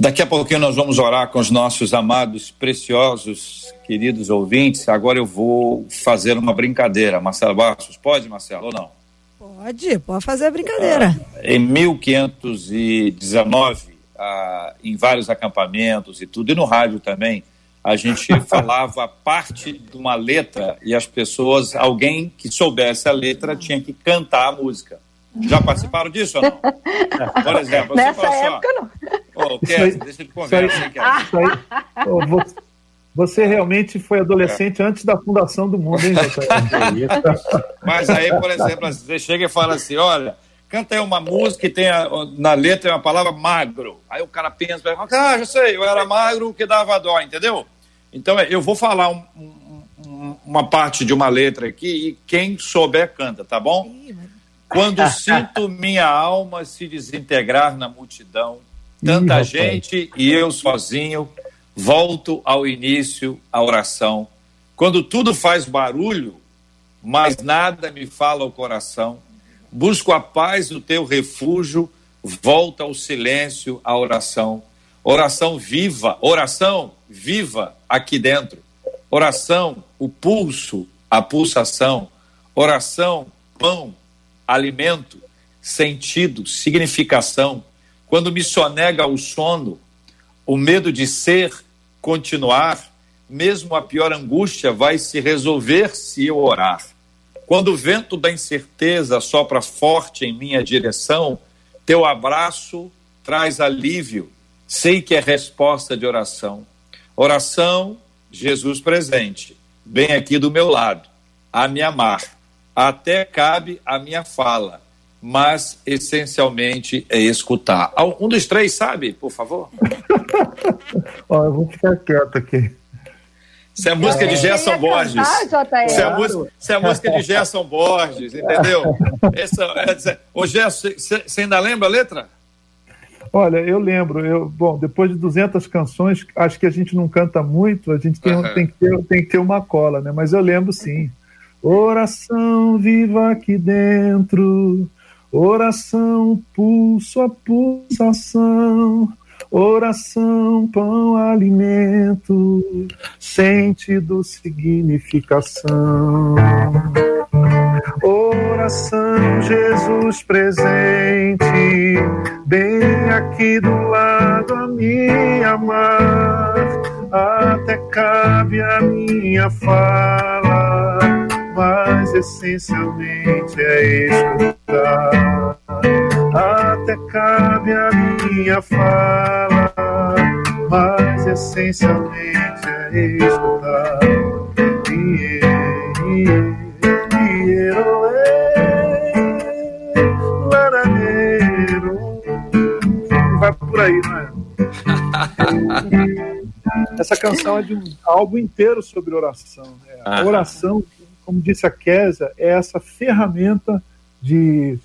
Daqui a pouquinho nós vamos orar com os nossos amados, preciosos, queridos ouvintes. Agora eu vou fazer uma brincadeira. Marcelo Bastos, pode, Marcelo, ou não? Pode, pode fazer a brincadeira. Ah, em 1519, ah, em vários acampamentos e tudo, e no rádio também, a gente falava parte de uma letra e as pessoas, alguém que soubesse a letra tinha que cantar a música. Já participaram disso ou não? Por exemplo, você Nessa assim, época, não. Ô, oh, deixa de conversa, aí, oh, você realmente foi adolescente é. antes da fundação do mundo, hein, Mas aí, por exemplo, você chega e fala assim: olha, canta aí uma música que tem a, na letra uma palavra magro. Aí o cara pensa, ah, já sei, eu era magro que dava dó, entendeu? Então eu vou falar um, um, uma parte de uma letra aqui e quem souber canta, tá bom? Quando sinto minha alma se desintegrar na multidão, tanta Ih, gente e eu sozinho volto ao início, à oração. Quando tudo faz barulho, mas nada me fala ao coração, busco a paz no teu refúgio, volta ao silêncio, à oração. Oração viva, oração viva aqui dentro. Oração, o pulso, a pulsação. Oração, pão, alimento, sentido, significação. Quando me sonega o sono, o medo de ser continuar, mesmo a pior angústia vai se resolver se eu orar. Quando o vento da incerteza sopra forte em minha direção, teu abraço traz alívio. Sei que é resposta de oração. Oração, Jesus presente, bem aqui do meu lado, a me amar. Até cabe a minha fala mas essencialmente é escutar. Um dos três sabe, por favor? Ó, eu vou ficar quieto aqui. Isso é a música de Gerson Borges. Isso é, a música, isso é a música de Gerson Borges, entendeu? Essa, essa, ô Gerson, você ainda lembra a letra? Olha, eu lembro, eu, bom, depois de 200 canções, acho que a gente não canta muito, a gente tem, uhum. tem, que, ter, tem que ter uma cola, né? Mas eu lembro sim. Oração viva aqui dentro, oração pulso a pulsação, oração pão alimento, sentido significação. Oração, Jesus presente, bem aqui do lado a me amar, até cabe a minha fala, mas essencialmente é escutar. Até cabe a minha fala, mas essencialmente é escutar. Yeah, yeah. Vai por aí, não é? Essa canção é de um álbum inteiro sobre oração. Né? A oração, como disse a Késia, é essa ferramenta de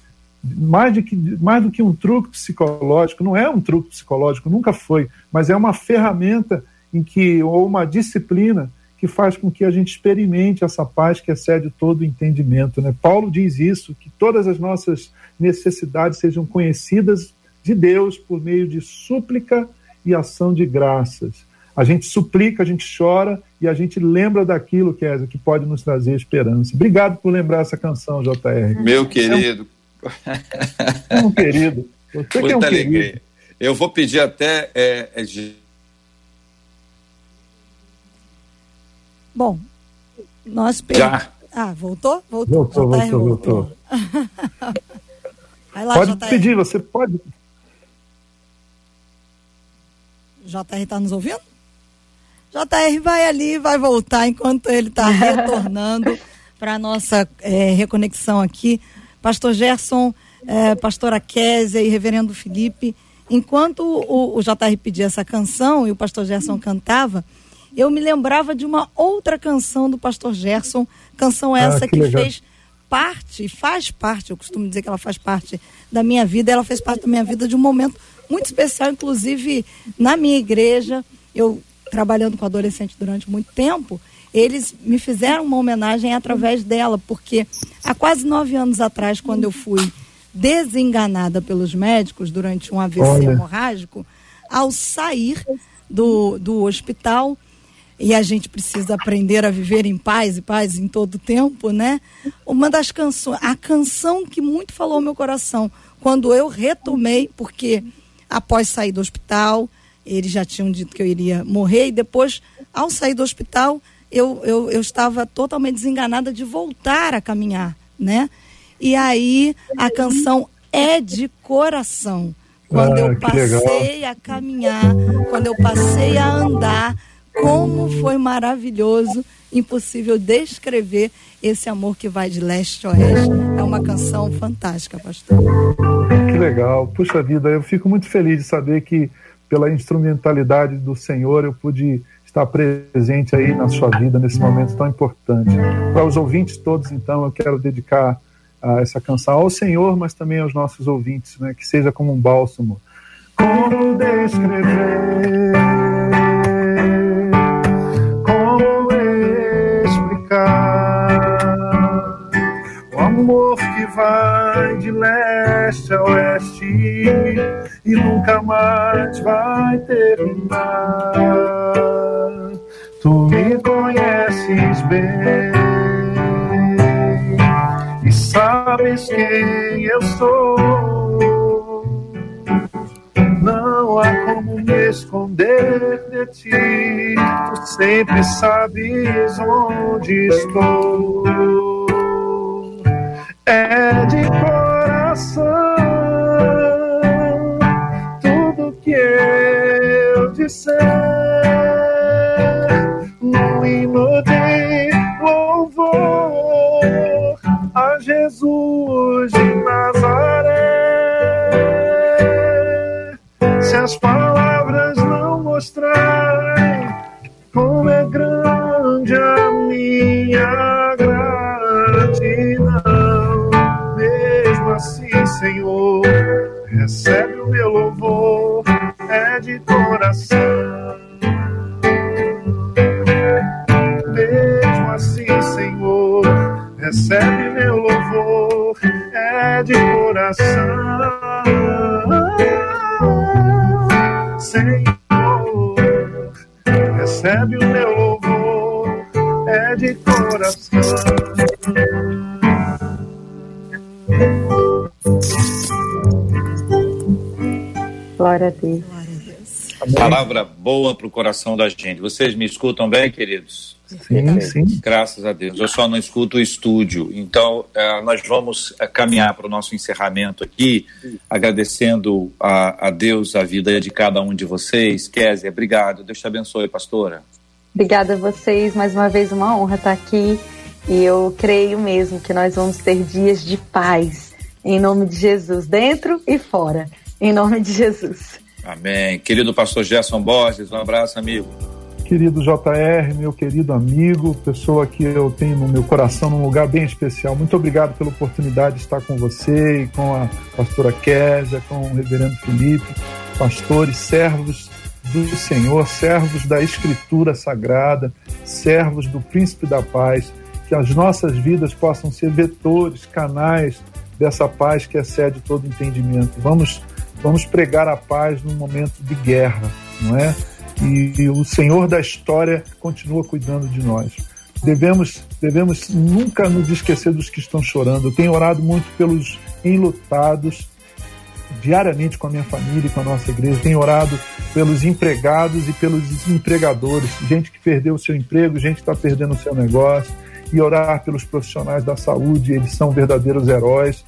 mais, de que, mais do que um truque psicológico, não é um truque psicológico, nunca foi, mas é uma ferramenta em que, ou uma disciplina que faz com que a gente experimente essa paz que excede todo o entendimento. Né? Paulo diz isso, que todas as nossas necessidades sejam conhecidas de Deus por meio de súplica e ação de graças. A gente suplica, a gente chora e a gente lembra daquilo, Kézia, que pode nos trazer esperança. Obrigado por lembrar essa canção, JR. Meu querido. É um, é um querido. Você que é um querido. Eu vou pedir até é, é Bom, nós Já. Ah, voltou? Voltou. Voltou, voltou, voltou. Vai lá, pode JR. pedir, você pode. JR está nos ouvindo? JR vai ali, vai voltar enquanto ele está retornando para a nossa é, reconexão aqui. Pastor Gerson, é, pastora Késia e reverendo Felipe, enquanto o, o JR pedia essa canção e o pastor Gerson cantava, eu me lembrava de uma outra canção do pastor Gerson, canção ah, essa ah, que, que fez parte, faz parte, eu costumo dizer que ela faz parte da minha vida, ela fez parte da minha vida de um momento muito especial, inclusive na minha igreja, eu trabalhando com adolescente durante muito tempo, eles me fizeram uma homenagem através dela, porque há quase nove anos atrás, quando eu fui desenganada pelos médicos durante um AVC Olha. hemorrágico, ao sair do, do hospital, e a gente precisa aprender a viver em paz e paz em todo tempo, né? Uma das canções, a canção que muito falou ao meu coração, quando eu retomei, porque após sair do hospital, eles já tinham dito que eu iria morrer, e depois, ao sair do hospital, eu, eu, eu estava totalmente desenganada de voltar a caminhar, né? E aí a canção é de coração. Quando ah, eu passei a caminhar, quando eu passei a andar, como foi maravilhoso, impossível descrever esse amor que vai de leste a oeste. É uma canção fantástica, pastor. Que legal. Puxa vida, eu fico muito feliz de saber que pela instrumentalidade do Senhor eu pude estar presente aí na sua vida nesse momento tão importante. Para os ouvintes todos, então, eu quero dedicar uh, essa canção ao Senhor, mas também aos nossos ouvintes, né, que seja como um bálsamo. Como descrever amor que vai de leste a oeste e nunca mais vai terminar. Tu me conheces bem e sabes quem eu sou. Não há como me esconder de ti, tu sempre sabes onde estou é de coração tudo que eu disser no hino de louvor a Jesus de Nazaré. Se as palavras não mostrarem como é grande a minha Senhor, recebe o meu louvor, é de coração. Glória a Deus. Palavra boa para o coração da gente. Vocês me escutam bem, queridos? Sim, sim. Graças a Deus. Eu só não escuto o estúdio. Então, eh, nós vamos eh, caminhar para o nosso encerramento aqui, agradecendo a, a, Deus a vida de cada um de vocês. Kézia, obrigado. Deus te abençoe, pastora. Obrigada a vocês. Mais uma vez, uma honra estar aqui. E eu creio mesmo que nós vamos ter dias de paz, em nome de Jesus, dentro e fora, em nome de Jesus. Amém. Querido pastor Gerson Borges, um abraço, amigo. Querido JR, meu querido amigo, pessoa que eu tenho no meu coração num lugar bem especial. Muito obrigado pela oportunidade de estar com você e com a pastora Késia, com o reverendo Felipe, pastores, servos do Senhor, servos da Escritura Sagrada, servos do Príncipe da Paz, que as nossas vidas possam ser vetores, canais dessa paz que excede todo entendimento. Vamos vamos pregar a paz num momento de guerra, não é? E, e o Senhor da história continua cuidando de nós. Devemos, devemos nunca nos esquecer dos que estão chorando. Eu tenho orado muito pelos enlutados, diariamente com a minha família e com a nossa igreja. Tenho orado pelos empregados e pelos empregadores, gente que perdeu o seu emprego, gente que está perdendo o seu negócio, e orar pelos profissionais da saúde, eles são verdadeiros heróis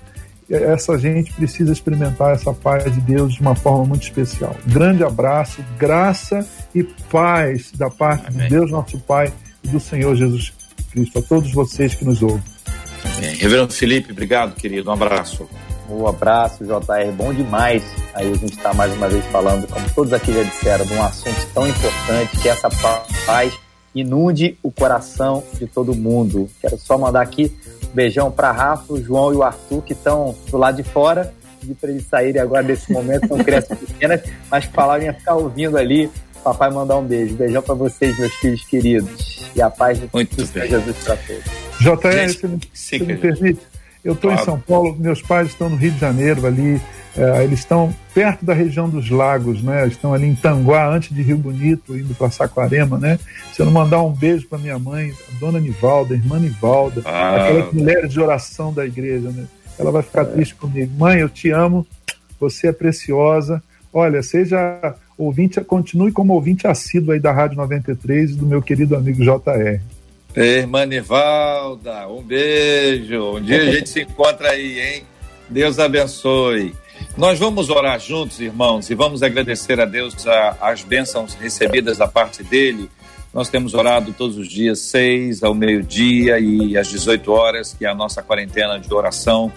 essa gente precisa experimentar essa paz de Deus de uma forma muito especial. Grande abraço, graça e paz da parte Amém. de Deus, nosso Pai, e do Senhor Jesus Cristo, a todos vocês que nos ouvem. Amém. Reverendo Felipe, obrigado, querido. Um abraço. Um abraço, JR. Bom demais. Aí a gente está mais uma vez falando, como todos aqui já disseram, de um assunto tão importante que é essa paz inunde o coração de todo mundo. Quero só mandar aqui Beijão para Rafa, o João e o Arthur, que estão do lado de fora. Pedi para eles saírem agora desse momento, são crianças pequenas, mas que falaram ia ficar ouvindo ali. Papai mandar um beijo. Beijão para vocês, meus filhos queridos. E a paz de Muito Jesus para todos. JR, se me permite, eu estou claro. em São Paulo, meus pais estão no Rio de Janeiro ali, é, eles estão perto da região dos lagos, né? Estão ali em Tanguá, antes de Rio Bonito, indo para Saquarema, né? Se eu não mandar um beijo para minha mãe, a dona Nivalda, a irmã Nivalda, ah, aquelas mulheres de oração da igreja, né? Ela vai ficar é. triste comigo. Mãe, eu te amo, você é preciosa. Olha, seja ouvinte, continue como ouvinte assíduo aí da Rádio 93 e do meu querido amigo JR. Irmã Nivalda, um beijo. Um dia a gente se encontra aí, hein? Deus abençoe. Nós vamos orar juntos, irmãos, e vamos agradecer a Deus a, as bênçãos recebidas da parte dele. Nós temos orado todos os dias, seis ao meio-dia e às 18 horas, que é a nossa quarentena de oração.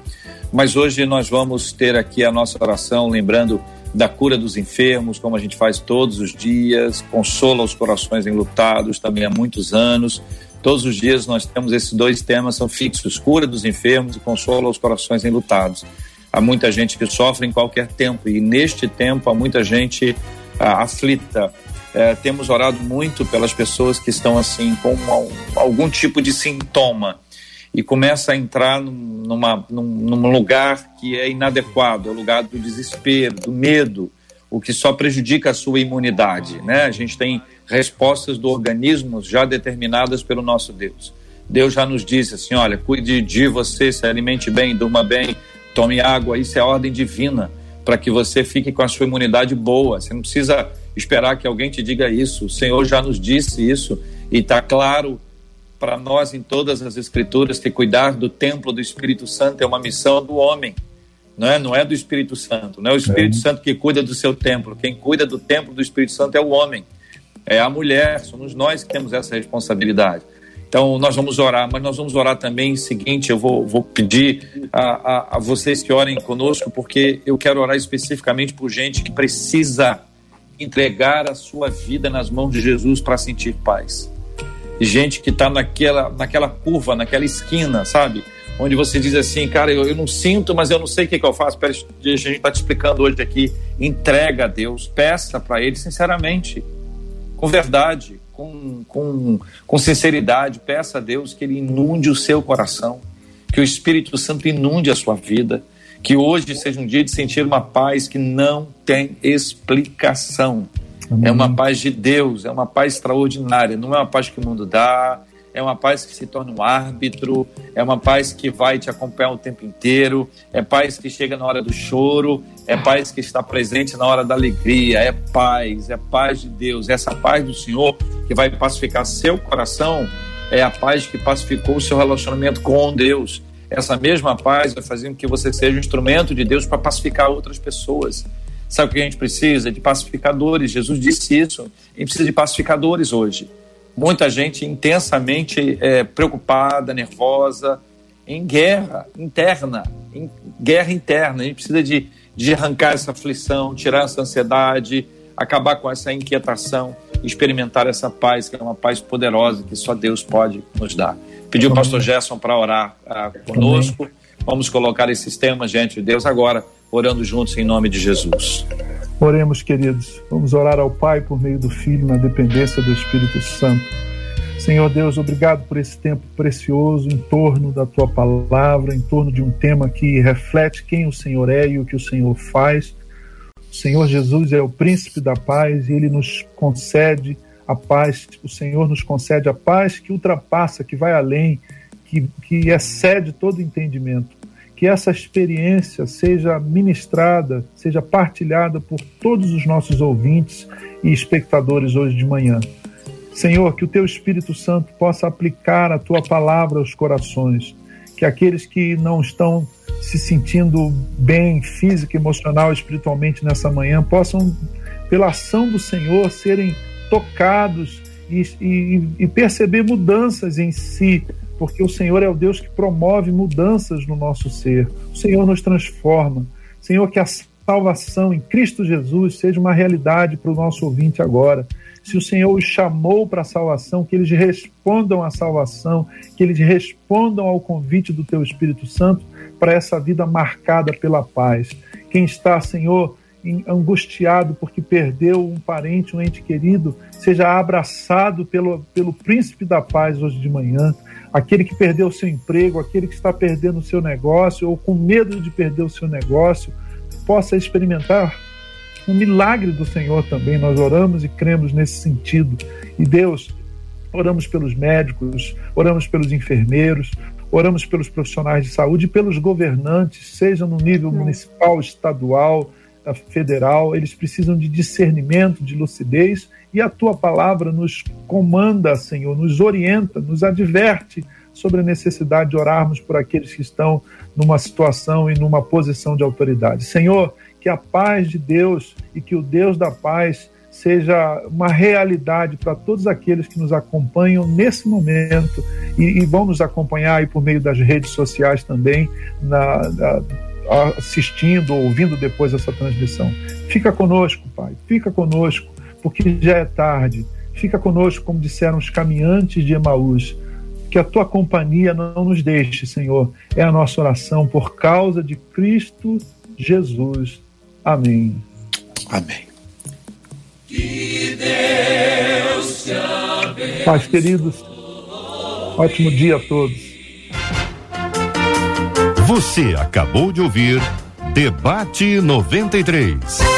Mas hoje nós vamos ter aqui a nossa oração, lembrando da cura dos enfermos, como a gente faz todos os dias, consola os corações enlutados também há muitos anos. Todos os dias nós temos esses dois temas, são fixos: cura dos enfermos e consola os corações enlutados. Há muita gente que sofre em qualquer tempo, e neste tempo há muita gente ah, aflita. É, temos orado muito pelas pessoas que estão assim com algum tipo de sintoma e começa a entrar numa, num, num lugar que é inadequado, é o lugar do desespero, do medo, o que só prejudica a sua imunidade. Né? A gente tem respostas do organismo já determinadas pelo nosso Deus. Deus já nos disse assim: olha, cuide de você, se alimente bem, durma bem, tome água. Isso é ordem divina para que você fique com a sua imunidade boa. Você não precisa esperar que alguém te diga isso. O Senhor já nos disse isso e está claro para nós em todas as Escrituras que cuidar do templo do Espírito Santo é uma missão do homem não é, não é do Espírito Santo, não é o Espírito é. Santo que cuida do seu templo. Quem cuida do templo do Espírito Santo é o homem, é a mulher, somos nós que temos essa responsabilidade. Então, nós vamos orar, mas nós vamos orar também seguinte: eu vou, vou pedir a, a, a, vocês que orem conosco, porque eu quero orar especificamente por gente que precisa entregar a sua vida nas mãos de Jesus para sentir paz. Gente que está naquela, naquela curva, naquela esquina, sabe? onde você diz assim, cara, eu, eu não sinto, mas eu não sei o que, que eu faço. Pera, a gente está te explicando hoje aqui. Entrega a Deus, peça para Ele sinceramente, com verdade, com, com, com sinceridade. Peça a Deus que Ele inunde o seu coração, que o Espírito Santo inunde a sua vida, Que hoje seja um dia de sentir uma paz que não tem explicação. Amém. É uma paz de Deus, é uma paz extraordinária. Não é uma paz que o mundo dá, é uma paz que se torna um árbitro, é uma paz que vai te acompanhar o tempo inteiro, é paz que chega na hora do choro, é paz que está presente na hora da alegria, é paz, é paz de Deus, essa paz do Senhor que vai pacificar seu coração, é a paz que pacificou o seu relacionamento com Deus. Essa mesma paz vai fazer com que você seja um instrumento de Deus para pacificar outras pessoas. Sabe o que a gente precisa? De pacificadores. Jesus disse isso. A gente precisa de pacificadores hoje muita gente intensamente é, preocupada, nervosa, em guerra interna, em guerra interna. A gente precisa de, de arrancar essa aflição, tirar essa ansiedade, acabar com essa inquietação, experimentar essa paz, que é uma paz poderosa que só Deus pode nos dar. Pediu o pastor Gerson para orar uh, conosco. Vamos colocar esses temas diante de Deus agora, orando juntos em nome de Jesus. Oremos, queridos. Vamos orar ao Pai por meio do Filho, na dependência do Espírito Santo. Senhor Deus, obrigado por esse tempo precioso em torno da tua palavra, em torno de um tema que reflete quem o Senhor é e o que o Senhor faz. O Senhor Jesus é o príncipe da paz e ele nos concede a paz. O Senhor nos concede a paz que ultrapassa, que vai além, que, que excede todo entendimento que essa experiência seja ministrada, seja partilhada por todos os nossos ouvintes e espectadores hoje de manhã. Senhor, que o teu Espírito Santo possa aplicar a tua palavra aos corações, que aqueles que não estão se sentindo bem física, emocional, espiritualmente nessa manhã possam, pela ação do Senhor, serem tocados e, e, e perceber mudanças em si, porque o Senhor é o Deus que promove mudanças no nosso ser. O Senhor nos transforma. Senhor, que a salvação em Cristo Jesus seja uma realidade para o nosso ouvinte agora. Se o Senhor os chamou para a salvação, que eles respondam à salvação, que eles respondam ao convite do Teu Espírito Santo para essa vida marcada pela paz. Quem está, Senhor, angustiado porque perdeu um parente, um ente querido, seja abraçado pelo, pelo príncipe da paz hoje de manhã aquele que perdeu o seu emprego, aquele que está perdendo o seu negócio ou com medo de perder o seu negócio, possa experimentar um milagre do Senhor também. Nós oramos e cremos nesse sentido. E Deus, oramos pelos médicos, oramos pelos enfermeiros, oramos pelos profissionais de saúde e pelos governantes, seja no nível municipal, estadual, federal, eles precisam de discernimento, de lucidez e a tua palavra nos comanda, Senhor, nos orienta, nos adverte sobre a necessidade de orarmos por aqueles que estão numa situação e numa posição de autoridade. Senhor, que a paz de Deus e que o Deus da paz seja uma realidade para todos aqueles que nos acompanham nesse momento e, e vão nos acompanhar aí por meio das redes sociais também, na, na, assistindo ou ouvindo depois essa transmissão. Fica conosco, Pai, fica conosco porque já é tarde. Fica conosco, como disseram os caminhantes de Emaús. Que a tua companhia não nos deixe, Senhor. É a nossa oração por causa de Cristo Jesus. Amém. Amém. Que Deus te abençoe. Pais queridos, ótimo dia a todos. Você acabou de ouvir Debate 93.